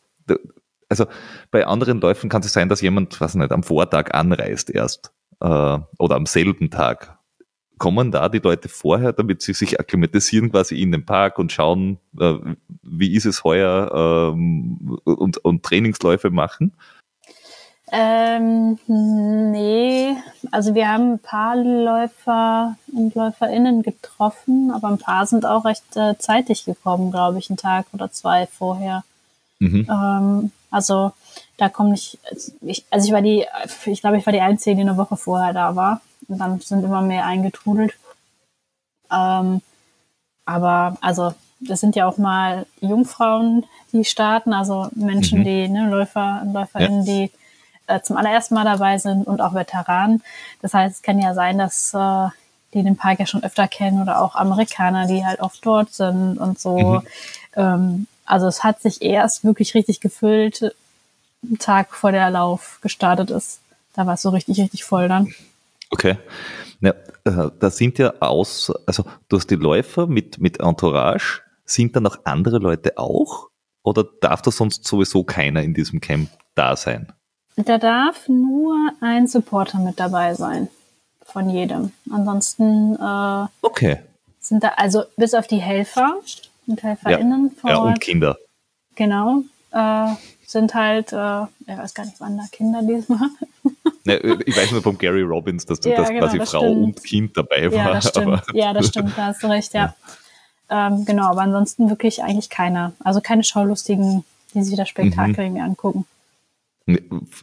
also bei anderen Läufen kann es sein, dass jemand, was nicht, am Vortag anreist erst äh, oder am selben Tag kommen da die Leute vorher, damit sie sich akklimatisieren quasi in den Park und schauen, äh, wie ist es heuer ähm, und, und Trainingsläufe machen? Ähm, nee, also wir haben ein paar Läufer und LäuferInnen getroffen, aber ein paar sind auch recht äh, zeitig gekommen, glaube ich, einen Tag oder zwei vorher. Mhm. Ähm, also da komme ich, ich, also ich war die, ich glaube, ich war die Einzige, die eine Woche vorher da war. Und dann sind immer mehr eingetrudelt. Ähm, aber also das sind ja auch mal Jungfrauen, die starten, also Menschen, mhm. die, ne, Läufer und LäuferInnen, ja. die äh, zum allerersten Mal dabei sind und auch Veteranen. Das heißt, es kann ja sein, dass äh, die den Park ja schon öfter kennen oder auch Amerikaner, die halt oft dort sind und so. Mhm. Ähm, also es hat sich erst wirklich richtig gefüllt, einen Tag vor der Lauf gestartet ist. Da war es so richtig, richtig voll dann. Okay. Ja, äh, da sind ja aus, also du hast die Läufer mit, mit Entourage. Sind da noch andere Leute auch? Oder darf da sonst sowieso keiner in diesem Camp da sein? Da darf nur ein Supporter mit dabei sein. Von jedem. Ansonsten äh, okay. sind da, also bis auf die Helfer und HelferInnen ja, ja, und Kinder. Genau. Äh, sind halt, äh, ich weiß gar nicht, wann da Kinder diesmal. Ne, ich weiß nur vom Gary Robbins, dass, ja, dass genau, quasi das Frau stimmt. und Kind dabei war. Ja, das stimmt, ja, das stimmt da hast du recht, ja. ja. Ähm, genau, aber ansonsten wirklich eigentlich keiner. Also keine Schaulustigen, die sich das Spektakel mhm. irgendwie angucken.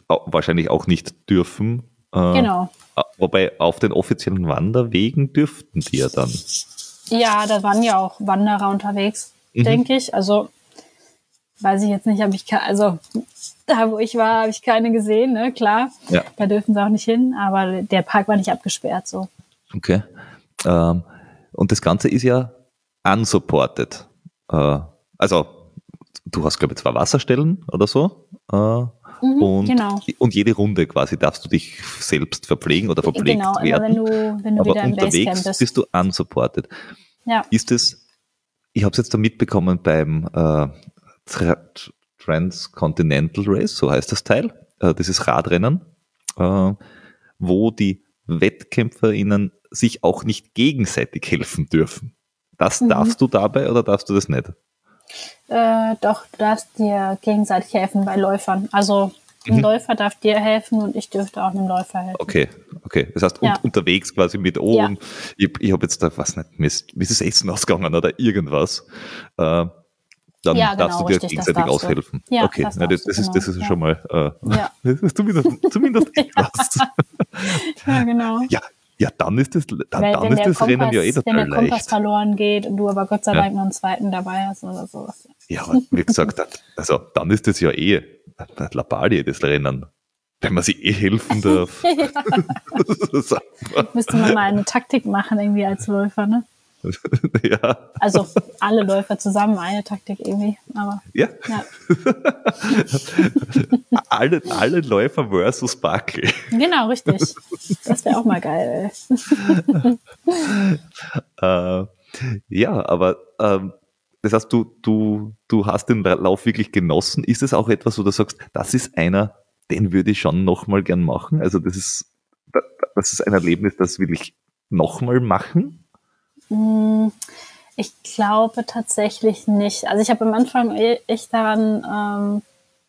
Wahrscheinlich auch nicht dürfen. Äh, genau. Wobei auf den offiziellen Wanderwegen dürften die ja dann. Ja, da waren ja auch Wanderer unterwegs, mhm. denke ich. Also weiß ich jetzt nicht, habe ich also da wo ich war, habe ich keine gesehen, ne? Klar. Ja. Da dürfen sie auch nicht hin, aber der Park war nicht abgesperrt so. Okay. Ähm, und das Ganze ist ja unsupported. Äh, also du hast, glaube ich, zwei Wasserstellen oder so. Äh, mhm, und, genau. und jede Runde quasi darfst du dich selbst verpflegen oder verpflegt genau, werden. Genau, wenn du, wenn du Aber wieder im unterwegs bist. bist du unsupported. Ja. Ist es, ich habe es jetzt da mitbekommen beim äh, Transcontinental Race, so heißt das Teil, äh, dieses Radrennen, äh, wo die WettkämpferInnen sich auch nicht gegenseitig helfen dürfen. Das mhm. darfst du dabei oder darfst du das nicht? Äh, doch, du darfst dir gegenseitig helfen bei Läufern. Also ein mhm. Läufer darf dir helfen und ich dürfte auch einem Läufer helfen. Okay, okay. Das heißt, ja. unterwegs quasi mit, oh, ja. ich, ich habe jetzt da, was nicht, mir ist, mir ist das Essen ausgegangen oder irgendwas. Äh, dann ja, genau, darfst du dir richtig, gegenseitig aushelfen. Ja, okay, das, ja, das, das ist, das ist ja. schon mal äh, ja. zumindest, zumindest etwas. ja, genau. Ja, ja, dann ist das, dann, Weil, dann ist das Kompass, Rennen ja eh total Wenn der Kompass verloren geht und du aber Gott sei Dank noch einen zweiten dabei hast oder sowas. Ja, aber wie gesagt, also dann ist das ja eh Lappalie, das Rennen. Wenn man sich eh helfen darf. Müsste man mal eine Taktik machen irgendwie als Läufer, ne? ja. Also alle Läufer zusammen, eine Taktik irgendwie. Aber, ja. ja. alle, alle Läufer versus Barkley. Genau, richtig. Das wäre auch mal geil. äh, ja, aber ähm, das heißt, du, du, du hast den Lauf wirklich genossen. Ist es auch etwas, wo du sagst, das ist einer, den würde ich schon nochmal gern machen? Also das ist, das ist ein Erlebnis, das will ich nochmal machen? Hm, ich glaube tatsächlich nicht. Also ich habe am Anfang e-, echt daran ähm,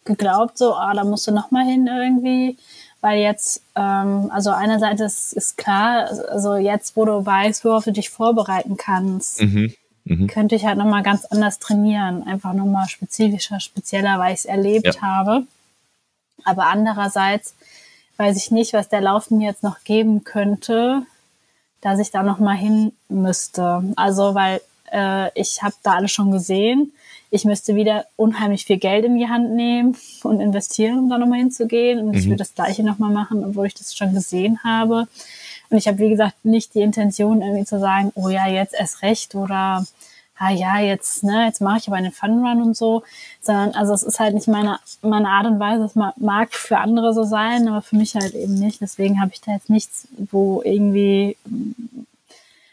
geglaubt, so, ah, da musst du noch mal hin irgendwie, weil jetzt, ähm, also einerseits ist, ist klar, also jetzt, wo du weißt, worauf du dich vorbereiten kannst, mhm. mhm. könnte ich halt nochmal ganz anders trainieren. Einfach nochmal spezifischer, spezieller, weil ich es erlebt ja. habe. Aber andererseits weiß ich nicht, was der Lauf mir jetzt noch geben könnte, dass ich da nochmal hin müsste. Also, weil äh, ich habe da alles schon gesehen. Ich müsste wieder unheimlich viel Geld in die Hand nehmen und investieren, um da nochmal hinzugehen. Und mhm. ich würde das gleiche nochmal machen, obwohl ich das schon gesehen habe. Und ich habe, wie gesagt, nicht die Intention, irgendwie zu sagen, oh ja, jetzt erst recht oder ah ja, jetzt, ne, jetzt mache ich aber einen Fun Run und so, sondern also es ist halt nicht meine, meine Art und Weise, es mag für andere so sein, aber für mich halt eben nicht. Deswegen habe ich da jetzt nichts, wo irgendwie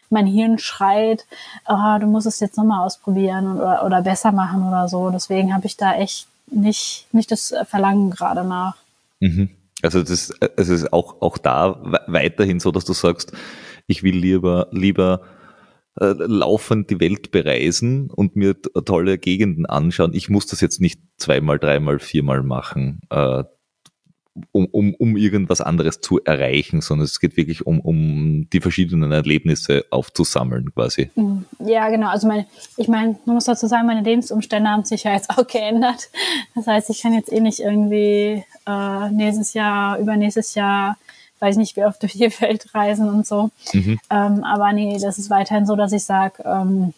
mein Hirn schreit, oh, du musst es jetzt nochmal ausprobieren oder, oder besser machen oder so. Deswegen habe ich da echt nicht, nicht das Verlangen gerade nach. Mhm. Also das, es ist auch, auch da weiterhin so, dass du sagst, ich will lieber, lieber äh, laufend die Welt bereisen und mir tolle Gegenden anschauen. Ich muss das jetzt nicht zweimal, dreimal, viermal machen, äh, um, um, um irgendwas anderes zu erreichen, sondern es geht wirklich um, um die verschiedenen Erlebnisse aufzusammeln quasi. Mhm. Ja, genau. Also meine, ich meine, man muss dazu sagen, meine Lebensumstände haben sich ja jetzt auch geändert. Das heißt, ich kann jetzt eh nicht irgendwie äh, nächstes Jahr, übernächstes Jahr, weiß nicht, wie oft durch die Welt reisen und so. Mhm. Ähm, aber nee, das ist weiterhin so, dass ich sage, ähm,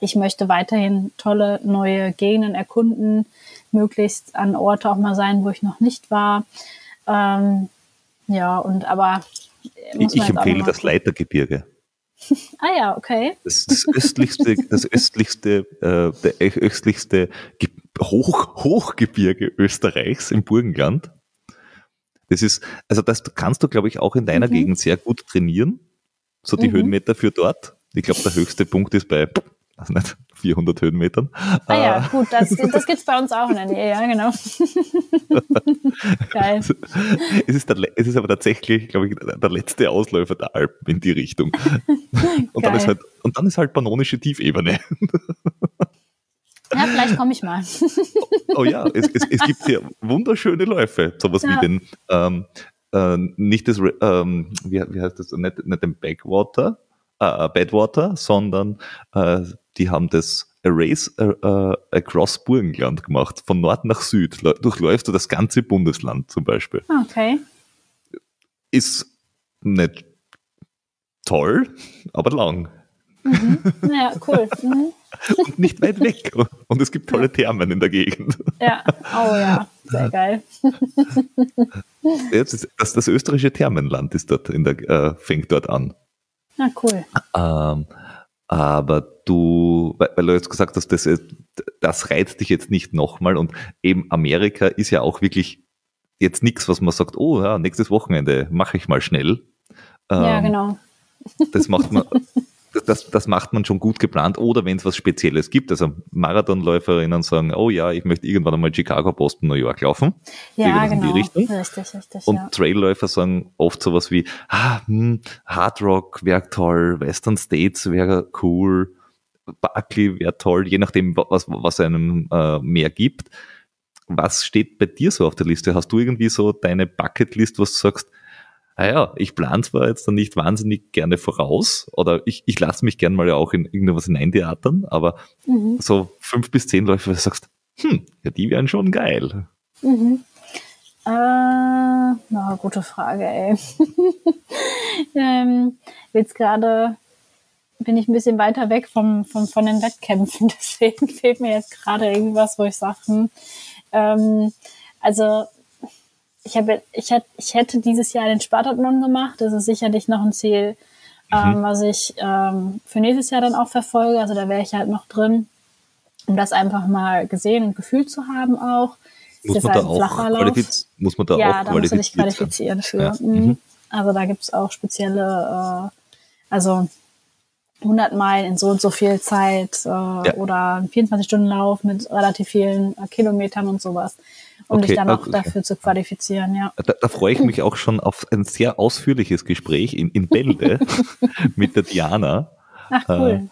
ich möchte weiterhin tolle neue Gegenden erkunden, möglichst an Orte auch mal sein, wo ich noch nicht war. Ähm, ja, und aber ich, ich empfehle das Leitergebirge. ah ja, okay. Das, das östlichste, das östlichste, äh, der östlichste Hoch, Hochgebirge Österreichs im Burgenland. Das ist, also das kannst du, glaube ich, auch in deiner mhm. Gegend sehr gut trainieren. So die mhm. Höhenmeter für dort. Ich glaube, der höchste Punkt ist bei also nicht 400 Höhenmetern. Ah ja, äh, gut, das, das gibt es bei uns auch in der Nähe, ja, genau. Geil. Es ist, der, es ist aber tatsächlich, glaube ich, der letzte Ausläufer der Alpen in die Richtung. Und, dann ist, halt, und dann ist halt panonische Tiefebene. Ja, vielleicht komme ich mal. Oh, ja, es, es, es, gibt hier wunderschöne Läufe, sowas ja. wie den, ähm, äh, nicht das, ähm, wie, wie heißt das, nicht, nicht den Backwater, äh, Badwater, sondern äh, die haben das A Race äh, äh, Across Burgenland gemacht, von Nord nach Süd. Durchläufst du das ganze Bundesland zum Beispiel. Okay. Ist nicht toll, aber lang. Mhm. Ja, cool. Mhm. Und nicht weit weg. Und es gibt tolle Thermen in der Gegend. Ja, oh ja, sehr geil. Das, das, das österreichische Thermenland ist dort in der, äh, fängt dort an. Na cool. Ähm, aber du, weil, weil, du jetzt gesagt hast, das, das reizt dich jetzt nicht nochmal und eben Amerika ist ja auch wirklich jetzt nichts, was man sagt, oh ja, nächstes Wochenende mache ich mal schnell. Ähm, ja, genau. Das macht man, das, das macht man schon gut geplant oder wenn es was Spezielles gibt. Also Marathonläuferinnen sagen, oh ja, ich möchte irgendwann einmal Chicago, Boston, New York laufen. Ja, genau. In die Richtung. Richtig, richtig. Und ja. Trailläufer sagen oft sowas wie, ah, hm, Hard Rock wäre toll, Western States wäre cool, Barkley wäre toll, je nachdem, was, was einem äh, mehr gibt. Was steht bei dir so auf der Liste? Hast du irgendwie so deine Bucketlist, was du sagst, naja, ich plane zwar jetzt dann nicht wahnsinnig gerne voraus oder ich, ich lasse mich gern mal ja auch in irgendwas hineintheatern, aber mhm. so fünf bis zehn Läufe, wo du sagst, hm, ja, die wären schon geil. Mhm. Äh, na, gute Frage, ey. ähm, jetzt gerade bin ich ein bisschen weiter weg vom, vom, von den Wettkämpfen, deswegen fehlt mir jetzt gerade irgendwas, wo ich sage, hm, ähm, also ich habe, ich hätte, ich hätte dieses Jahr den Spartathlon gemacht. Das ist sicherlich noch ein Ziel, ähm, mhm. was ich ähm, für nächstes Jahr dann auch verfolge. Also da wäre ich halt noch drin, um das einfach mal gesehen und gefühlt zu haben auch. Muss man, halt da auch muss man da ja, auch da musst du dich qualifizieren für. Ja. Mhm. mhm. Also da gibt's auch spezielle, äh, also 100 Meilen in so und so viel Zeit äh, ja. oder ein 24-Stunden-Lauf mit relativ vielen äh, Kilometern und sowas um okay, dich dann auch okay. dafür zu qualifizieren, ja. Da, da, freue ich mich auch schon auf ein sehr ausführliches Gespräch in, in Bälde mit der Diana. Ach cool.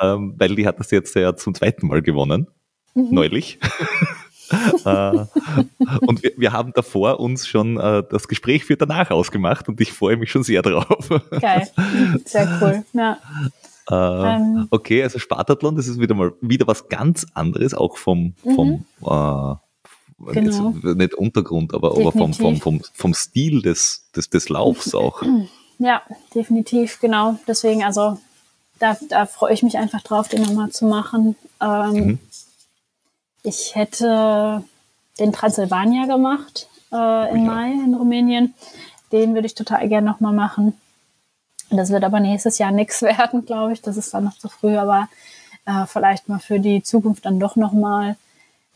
Äh, ähm, weil die hat das jetzt ja zum zweiten Mal gewonnen, mhm. neulich. äh, und wir, wir, haben davor uns schon äh, das Gespräch für danach ausgemacht und ich freue mich schon sehr drauf. Geil, sehr cool. Ja. Äh, ähm, okay, also Spartathlon, das ist wieder mal wieder was ganz anderes, auch vom, vom mhm. äh, genau. nicht Untergrund, aber, aber vom, vom, vom, vom Stil des, des, des Laufs auch. Ja, definitiv, genau. Deswegen, also da, da freue ich mich einfach drauf, den nochmal zu machen. Ähm, mhm. Ich hätte den Transsilvania gemacht äh, im ja. Mai in Rumänien. Den würde ich total gerne nochmal machen. Das wird aber nächstes Jahr nichts werden, glaube ich. Das ist dann noch zu früh, aber äh, vielleicht mal für die Zukunft dann doch nochmal.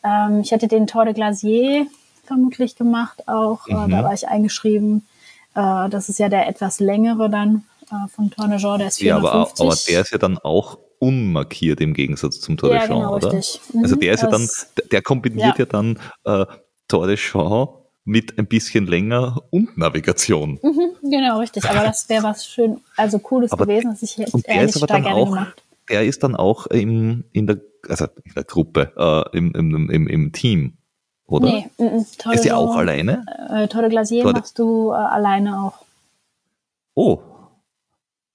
Ähm, ich hätte den Tour de Glacier vermutlich gemacht auch. Mhm. Äh, da war ich eingeschrieben. Äh, das ist ja der etwas längere dann äh, vom Tour de Jean, der ist 450. Ja, aber, aber der ist ja dann auch unmarkiert im Gegensatz zum Tour de Jean, genau, oder? Richtig. Also mhm, also der ist ja dann, der kombiniert ja, ja dann äh, Tour de Jean mit ein bisschen länger und Navigation. Mhm, genau, richtig. Aber das wäre was schön, also cooles aber gewesen, dass ich da gerne auch, gemacht. Der ist dann auch im, in der, also in der Gruppe, äh, im, im, im, im Team, oder? Nee, m mm, -m, mm, ist der auch alleine? Äh, Tour de Glacier Tour machst du äh, alleine auch. Oh.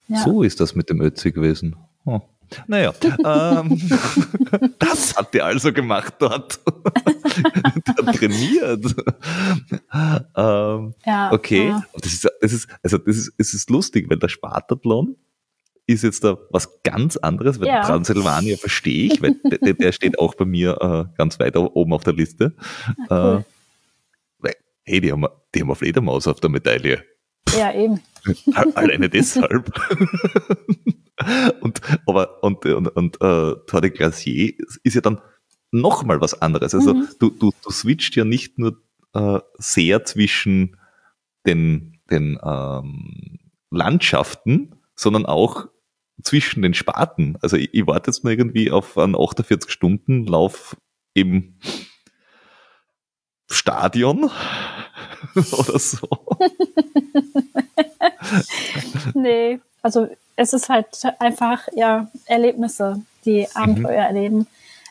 Ja. So ist das mit dem Ötzi gewesen. Oh. Naja, ähm, das hat er also gemacht dort. der trainiert. ähm, ja, okay, ja. Das, ist, das, ist, also das, ist, das ist lustig, weil der Spartathlon ist jetzt da was ganz anderes, weil ja. Transsilvania verstehe ich, weil der, der, steht auch bei mir äh, ganz weit oben auf der Liste. Ach, cool. äh, weil, hey, die haben, die haben eine Fledermaus auf der Medaille. Ja, eben. Alleine deshalb. und, aber, und, und, und äh, Tour de Glacier ist ja dann nochmal was anderes. Also mhm. du, du, du switcht ja nicht nur äh, sehr zwischen den, den ähm, Landschaften, sondern auch zwischen den Sparten. Also ich, ich warte jetzt mal irgendwie auf einen 48-Stunden-Lauf im Stadion oder so. nee, also es ist halt einfach, ja, Erlebnisse, die Abenteuer mhm. erleben,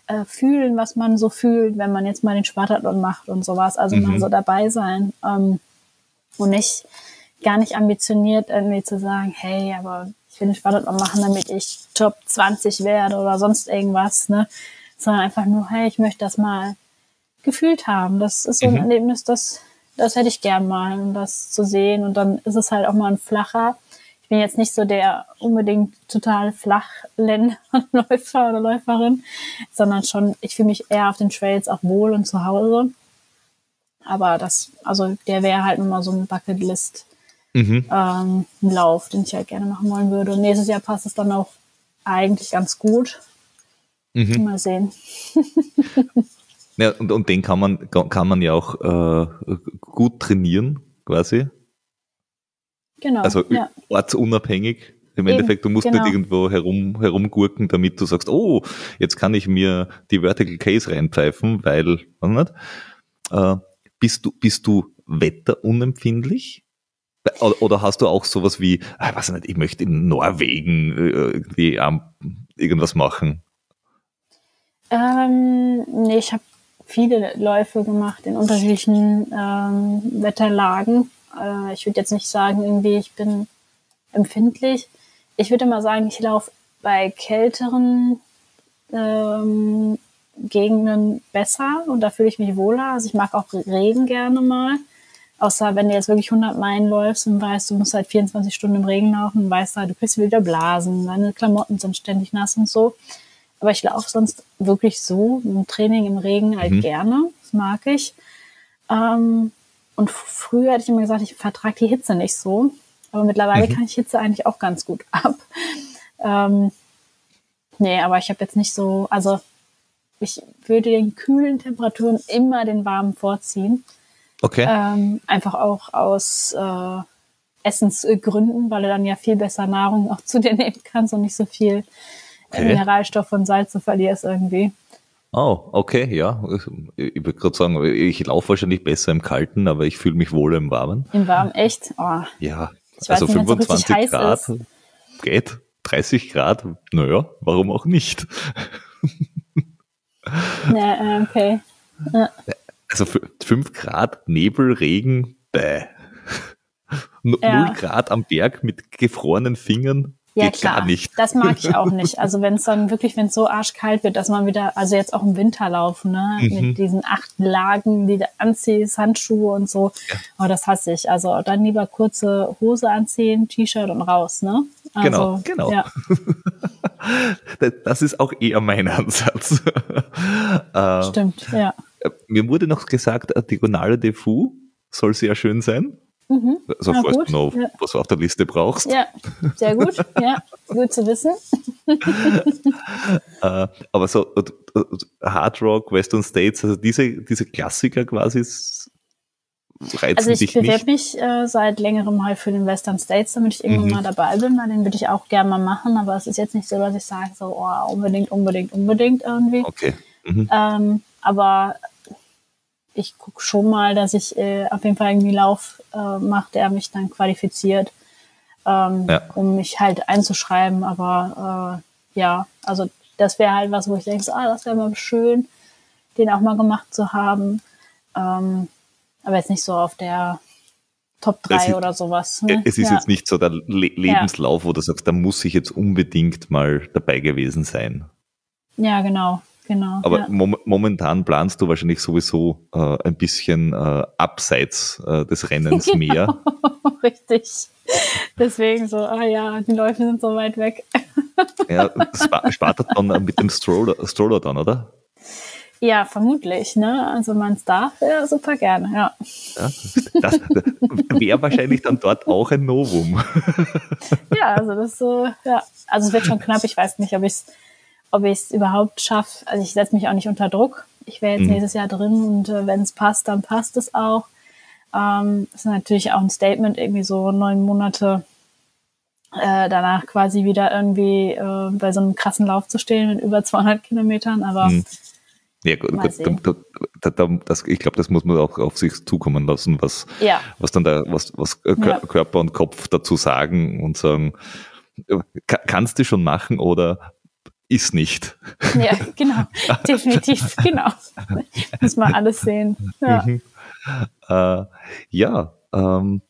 äh, fühlen, was man so fühlt, wenn man jetzt mal den Spartathlon macht und sowas. Also mhm. mal so dabei sein ähm, und nicht, gar nicht ambitioniert irgendwie zu sagen, hey, aber ich will den Spartathlon machen, damit ich Top 20 werde oder sonst irgendwas, ne? Sondern einfach nur, hey, ich möchte das mal gefühlt haben. Das ist so ein mhm. Erlebnis, das, das hätte ich gern mal, um das zu sehen. Und dann ist es halt auch mal ein flacher ich bin jetzt nicht so der unbedingt total Flachländer-Läufer oder Läuferin, sondern schon, ich fühle mich eher auf den Trails auch wohl und zu Hause. Aber das, also der wäre halt nochmal so ein Bucketlist. Mhm. Ähm, Lauf, den ich halt gerne machen wollen würde. Und nächstes Jahr passt es dann auch eigentlich ganz gut. Mhm. Mal sehen. ja, und, und den kann man, kann man ja auch äh, gut trainieren, quasi. Genau. Also ja. ortsunabhängig. Im Eben, Endeffekt, du musst genau. nicht irgendwo herum, herumgurken, damit du sagst, oh, jetzt kann ich mir die Vertical Case reinpfeifen, weil, was nicht? Äh, bist du, bist du wetterunempfindlich? Oder, hast du auch sowas wie, ah, weiß nicht, ich möchte in Norwegen äh, irgendwie irgendwas machen? Ähm, nee, ich habe viele Läufe gemacht in unterschiedlichen ähm, Wetterlagen. Äh, ich würde jetzt nicht sagen, irgendwie, ich bin empfindlich. Ich würde mal sagen, ich laufe bei kälteren ähm, Gegenden besser und da fühle ich mich wohler. Also ich mag auch Regen gerne mal. Außer wenn du jetzt wirklich 100 Meilen läufst und weißt, du musst halt 24 Stunden im Regen laufen und weißt halt, du kriegst wieder Blasen, deine Klamotten sind ständig nass und so. Aber ich laufe sonst wirklich so im Training im Regen halt mhm. gerne. Das mag ich. Ähm, und früher hätte ich immer gesagt, ich vertrage die Hitze nicht so. Aber mittlerweile mhm. kann ich Hitze eigentlich auch ganz gut ab. Ähm, nee, aber ich habe jetzt nicht so, also ich würde den kühlen Temperaturen immer den warmen vorziehen. Okay. Ähm, einfach auch aus äh, Essensgründen, weil du dann ja viel besser Nahrung auch zu dir nehmen kannst und nicht so viel okay. Mineralstoff und Salze verlierst irgendwie. Oh, okay, ja. Ich, würde gerade sagen, ich laufe wahrscheinlich besser im Kalten, aber ich fühle mich wohl im Warmen. Im Warmen, echt? Oh. Ja, also nicht, 25 Grad ist. geht. 30 Grad, naja, warum auch nicht? ja, äh, okay. Ja. Also 5 Grad, Nebel, Regen, bäh. 0 ja. Grad am Berg mit gefrorenen Fingern, Ja, Geht klar. gar nicht. Das mag ich auch nicht. Also wenn es dann wirklich, wenn es so arschkalt wird, dass man wieder, also jetzt auch im Winter laufen, ne, Mhm. mit diesen acht Lagen, die du anziehst, Handschuhe und so. Oh, das hasse ich. Also dann lieber kurze Hose anziehen, T-Shirt und raus, ne? Also, Genau, genau. Ja. Das ist auch eher mein Ansatz. äh, Stimmt, ja. Mir wurde noch gesagt, äh, Diagonale de Fou soll sehr schön sein. Also Na falls noch ja. was auf der Liste brauchst. Ja, sehr gut. Ja, gut zu wissen. Äh, aber so äh, äh, Hard Rock, Western States, also diese, diese Klassiker quasi reizen Also ich bewerbe mich äh, seit längerem halt für den Western States, damit ich irgendwann Mhm. mal dabei bin, weil den würde ich auch gerne mal machen, aber es ist jetzt nicht so, dass ich sage, so oh, unbedingt, unbedingt, unbedingt irgendwie. Okay. Mhm. Ähm, aber ich gucke schon mal, dass ich äh, auf jeden Fall irgendwie Lauf äh, mache, der mich dann qualifiziert, ähm, Ja. um mich halt einzuschreiben. Aber äh, ja, also das wäre halt was, wo ich denke, ah, das wäre mal schön, den auch mal gemacht zu haben. Ähm, aber jetzt nicht so auf der Top 3 Es ist- oder sowas. Ne? Es ist ja. jetzt nicht so der Le Lebenslauf, wo du sagst, da muss ich jetzt unbedingt mal dabei gewesen sein. ja, genau, genau. Aber ja. mom momentan planst du wahrscheinlich sowieso äh, ein bisschen äh, abseits äh, des Rennens mehr. Richtig. Deswegen so, ah ja, die Läufe sind so weit weg. Ja, Spa Spartathon mit dem Stroller, Stroller dann, oder? Ja, vermutlich, ne? Also man es darf, ja, super gerne, ja. Ja, das wäre wahrscheinlich dann dort auch ein Novum. Ja, also das so, ja. Also es wird schon knapp, ich weiß nicht, ob ich es ob ich's überhaupt schaffe. Also ich setze mich auch nicht unter Druck. Ich wäre jetzt Mhm. nächstes Jahr drin und äh, wenn es passt, dann passt es auch. Ähm, ist natürlich auch ein Statement, irgendwie so neun Monate äh, danach quasi wieder irgendwie äh, bei so einem krassen Lauf zu stehen mit über 200 Kilometern, aber Mhm. Ja, gut, gut, da, da, da, das, ich glaube, das muss man auch auf sich zukommen lassen, was, ja, was dann da, was, was Kör- Ja. Körper und Kopf dazu sagen und sagen, äh, ka- kannst du schon machen oder ist nicht. ja, genau, definitiv, genau. Muss man alles sehen. Ja. Mhm. Äh, ja, ähm,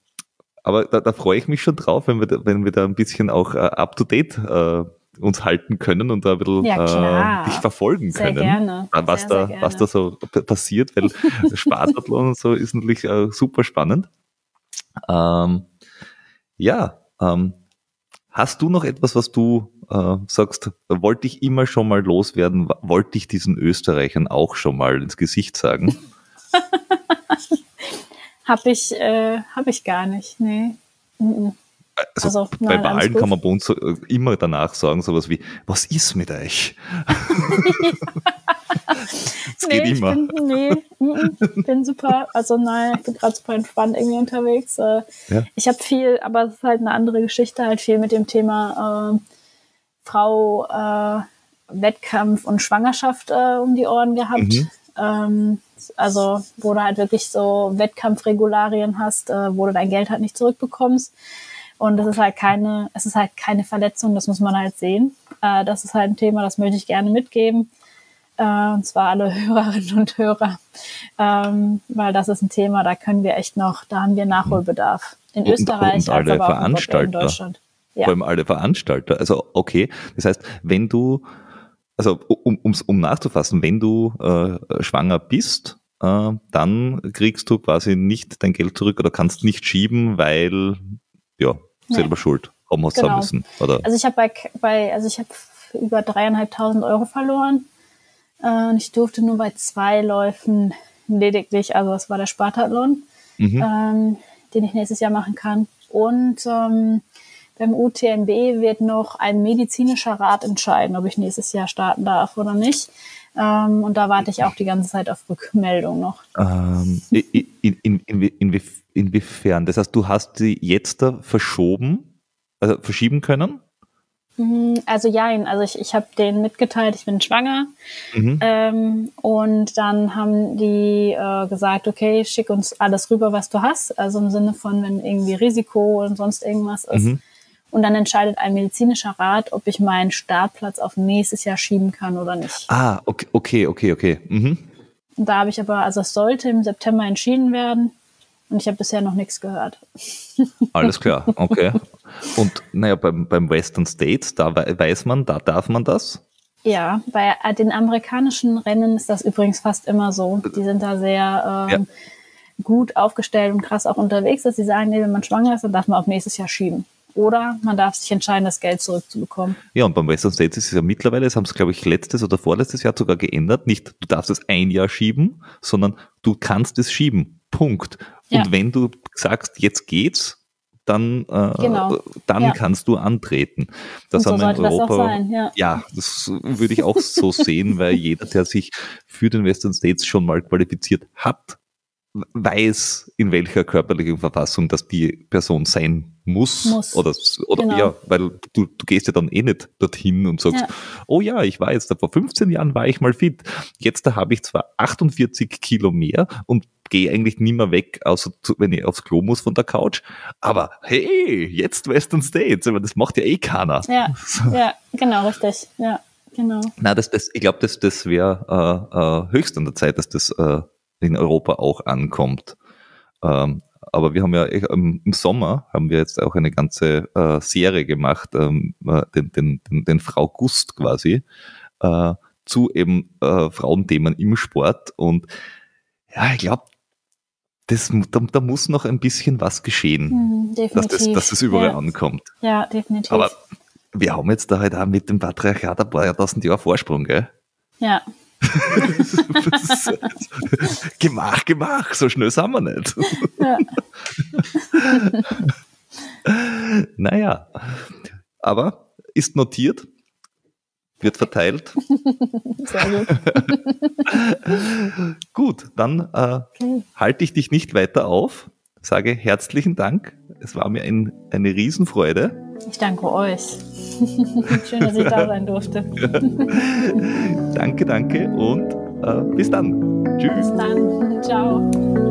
aber da, da freue ich mich schon drauf, wenn wir, da, wenn wir da ein bisschen auch äh, up to date äh, uns halten können und da ein bisschen Ja, äh, dich verfolgen Sehr können. gerne. äh, Was, Sehr, da, sehr was da so passiert, weil Spartathlon und so ist natürlich äh, super spannend. Ähm, ja, ähm, hast du noch etwas, was du äh, sagst, wollte ich immer schon mal loswerden, wollte ich diesen Österreichern auch schon mal ins Gesicht sagen? Hab ich, äh, hab ich gar nicht, nee. Mhm. Also, Also, bei nein, Wahlen kann man bei uns so, äh, immer danach sagen, sowas wie, was ist mit euch? das geht nee, immer. Ich bin, nee, mhm, bin super, also nein, ich bin gerade super entspannt irgendwie unterwegs. Äh, Ja. Ich habe viel, aber es ist halt eine andere Geschichte, halt viel mit dem Thema äh, Frau, äh, Wettkampf und Schwangerschaft äh, um die Ohren gehabt. Mhm. Ähm, also, wo du halt wirklich so Wettkampfregularien hast, äh, wo du dein Geld halt nicht zurückbekommst. Und das ist halt keine, es ist halt keine Verletzung, das muss man halt sehen. Äh, das ist halt ein Thema, das möchte ich gerne mitgeben. Äh, und zwar alle Hörerinnen und Hörer. Ähm, weil das ist ein Thema, da können wir echt noch, da haben wir Nachholbedarf. In Und- Österreich, und als aber auch in. Deutschland. Ja. Vor allem alle Veranstalter. Also okay, das heißt, wenn du, also um, um's- um nachzufassen, wenn du äh, schwanger bist, äh, dann kriegst du quasi nicht dein Geld zurück oder kannst nicht schieben, weil ja, Nee. selber schuld haben hast Genau. müssen. Oder Also ich habe bei, bei, also ich habe über dreieinhalbtausend Euro verloren. Äh, und ich durfte nur bei zwei Läufen lediglich, also das war der Spartathlon, Mhm. ähm, den ich nächstes Jahr machen kann. Und ähm, beim UTMB wird noch ein medizinischer Rat entscheiden, ob ich nächstes Jahr starten darf oder nicht. Ähm, und da warte ich auch die ganze Zeit auf Rückmeldung noch. ähm, in, in, in, in, inwiefern? Das heißt, du hast sie jetzt da verschoben, also verschieben können? Mm, Also jein, also ich, ich habe denen mitgeteilt, ich bin schwanger. Mhm. Ähm, und dann haben die äh, gesagt, okay, schick uns alles rüber, was du hast. Also im Sinne von, wenn irgendwie Risiko und sonst irgendwas ist. Mhm. Und dann entscheidet ein medizinischer Rat, ob ich meinen Startplatz auf nächstes Jahr schieben kann oder nicht. Ah, okay, okay, okay, okay. Mhm. Und da habe ich aber, also es sollte im September entschieden werden. Und ich habe bisher noch nichts gehört. Alles klar, okay. Und naja, beim, beim Western States, da weiß man, da darf man das. Ja, bei den amerikanischen Rennen ist das übrigens fast immer so. Die sind da sehr ähm, ja. gut aufgestellt und krass auch unterwegs, dass sie sagen, nee, wenn man schwanger ist, dann darf man auf nächstes Jahr schieben. Oder man darf sich entscheiden, das Geld zurückzubekommen. Ja, und beim Western States ist es ja mittlerweile, das haben sie, glaube ich, letztes oder vorletztes Jahr sogar geändert. Nicht, du darfst es ein Jahr schieben, sondern du kannst es schieben. Punkt. Ja. Und wenn du sagst, jetzt geht's, dann, äh, genau. dann ja. kannst du antreten. Das so haben wir in Europa. Sein, ja. ja, das würde ich auch so sehen, weil jeder, der sich für den Western States schon mal qualifiziert hat, weiß, in welcher körperlichen Verfassung das die Person sein muss. muss. Oder, oder genau. ja, weil du, du gehst ja dann eh nicht dorthin und sagst, ja. oh ja, ich war jetzt, vor 15 Jahren war ich mal fit. Jetzt da habe ich zwar 48 Kilo mehr und gehe eigentlich nie mehr weg, außer wenn ich aufs Klo muss von der Couch. Aber hey, jetzt Western States, aber das macht ja eh keiner. Ja, ja genau, richtig. Ja, genau. Na, das, das, ich glaube, das, das wäre äh, äh, höchst an der Zeit, dass das äh, in Europa auch ankommt. Ähm, aber wir haben ja ähm, im Sommer haben wir jetzt auch eine ganze äh, Serie gemacht, ähm, äh, den, den, den, den Frau Gust quasi, äh, zu eben äh, Frauenthemen im Sport. Und ja, ich glaube, das, da, da, muss noch ein bisschen was geschehen, mhm, dass, das, dass das überall ja. ankommt. Ja, definitiv. Aber wir haben jetzt da halt auch mit dem Patriarchat ein paar tausend Jahre Vorsprung, gell? Ja. gemach, gemach, so schnell sind wir nicht. Ja. naja, aber ist notiert, wird verteilt. Sehr gut. gut, dann äh, okay. halte ich dich nicht weiter auf, sage herzlichen Dank. Es war mir ein, eine Riesenfreude. Ich danke euch. Schön, dass ich da sein durfte. danke, danke und äh, bis dann. Tschüss. Bis dann. Ciao.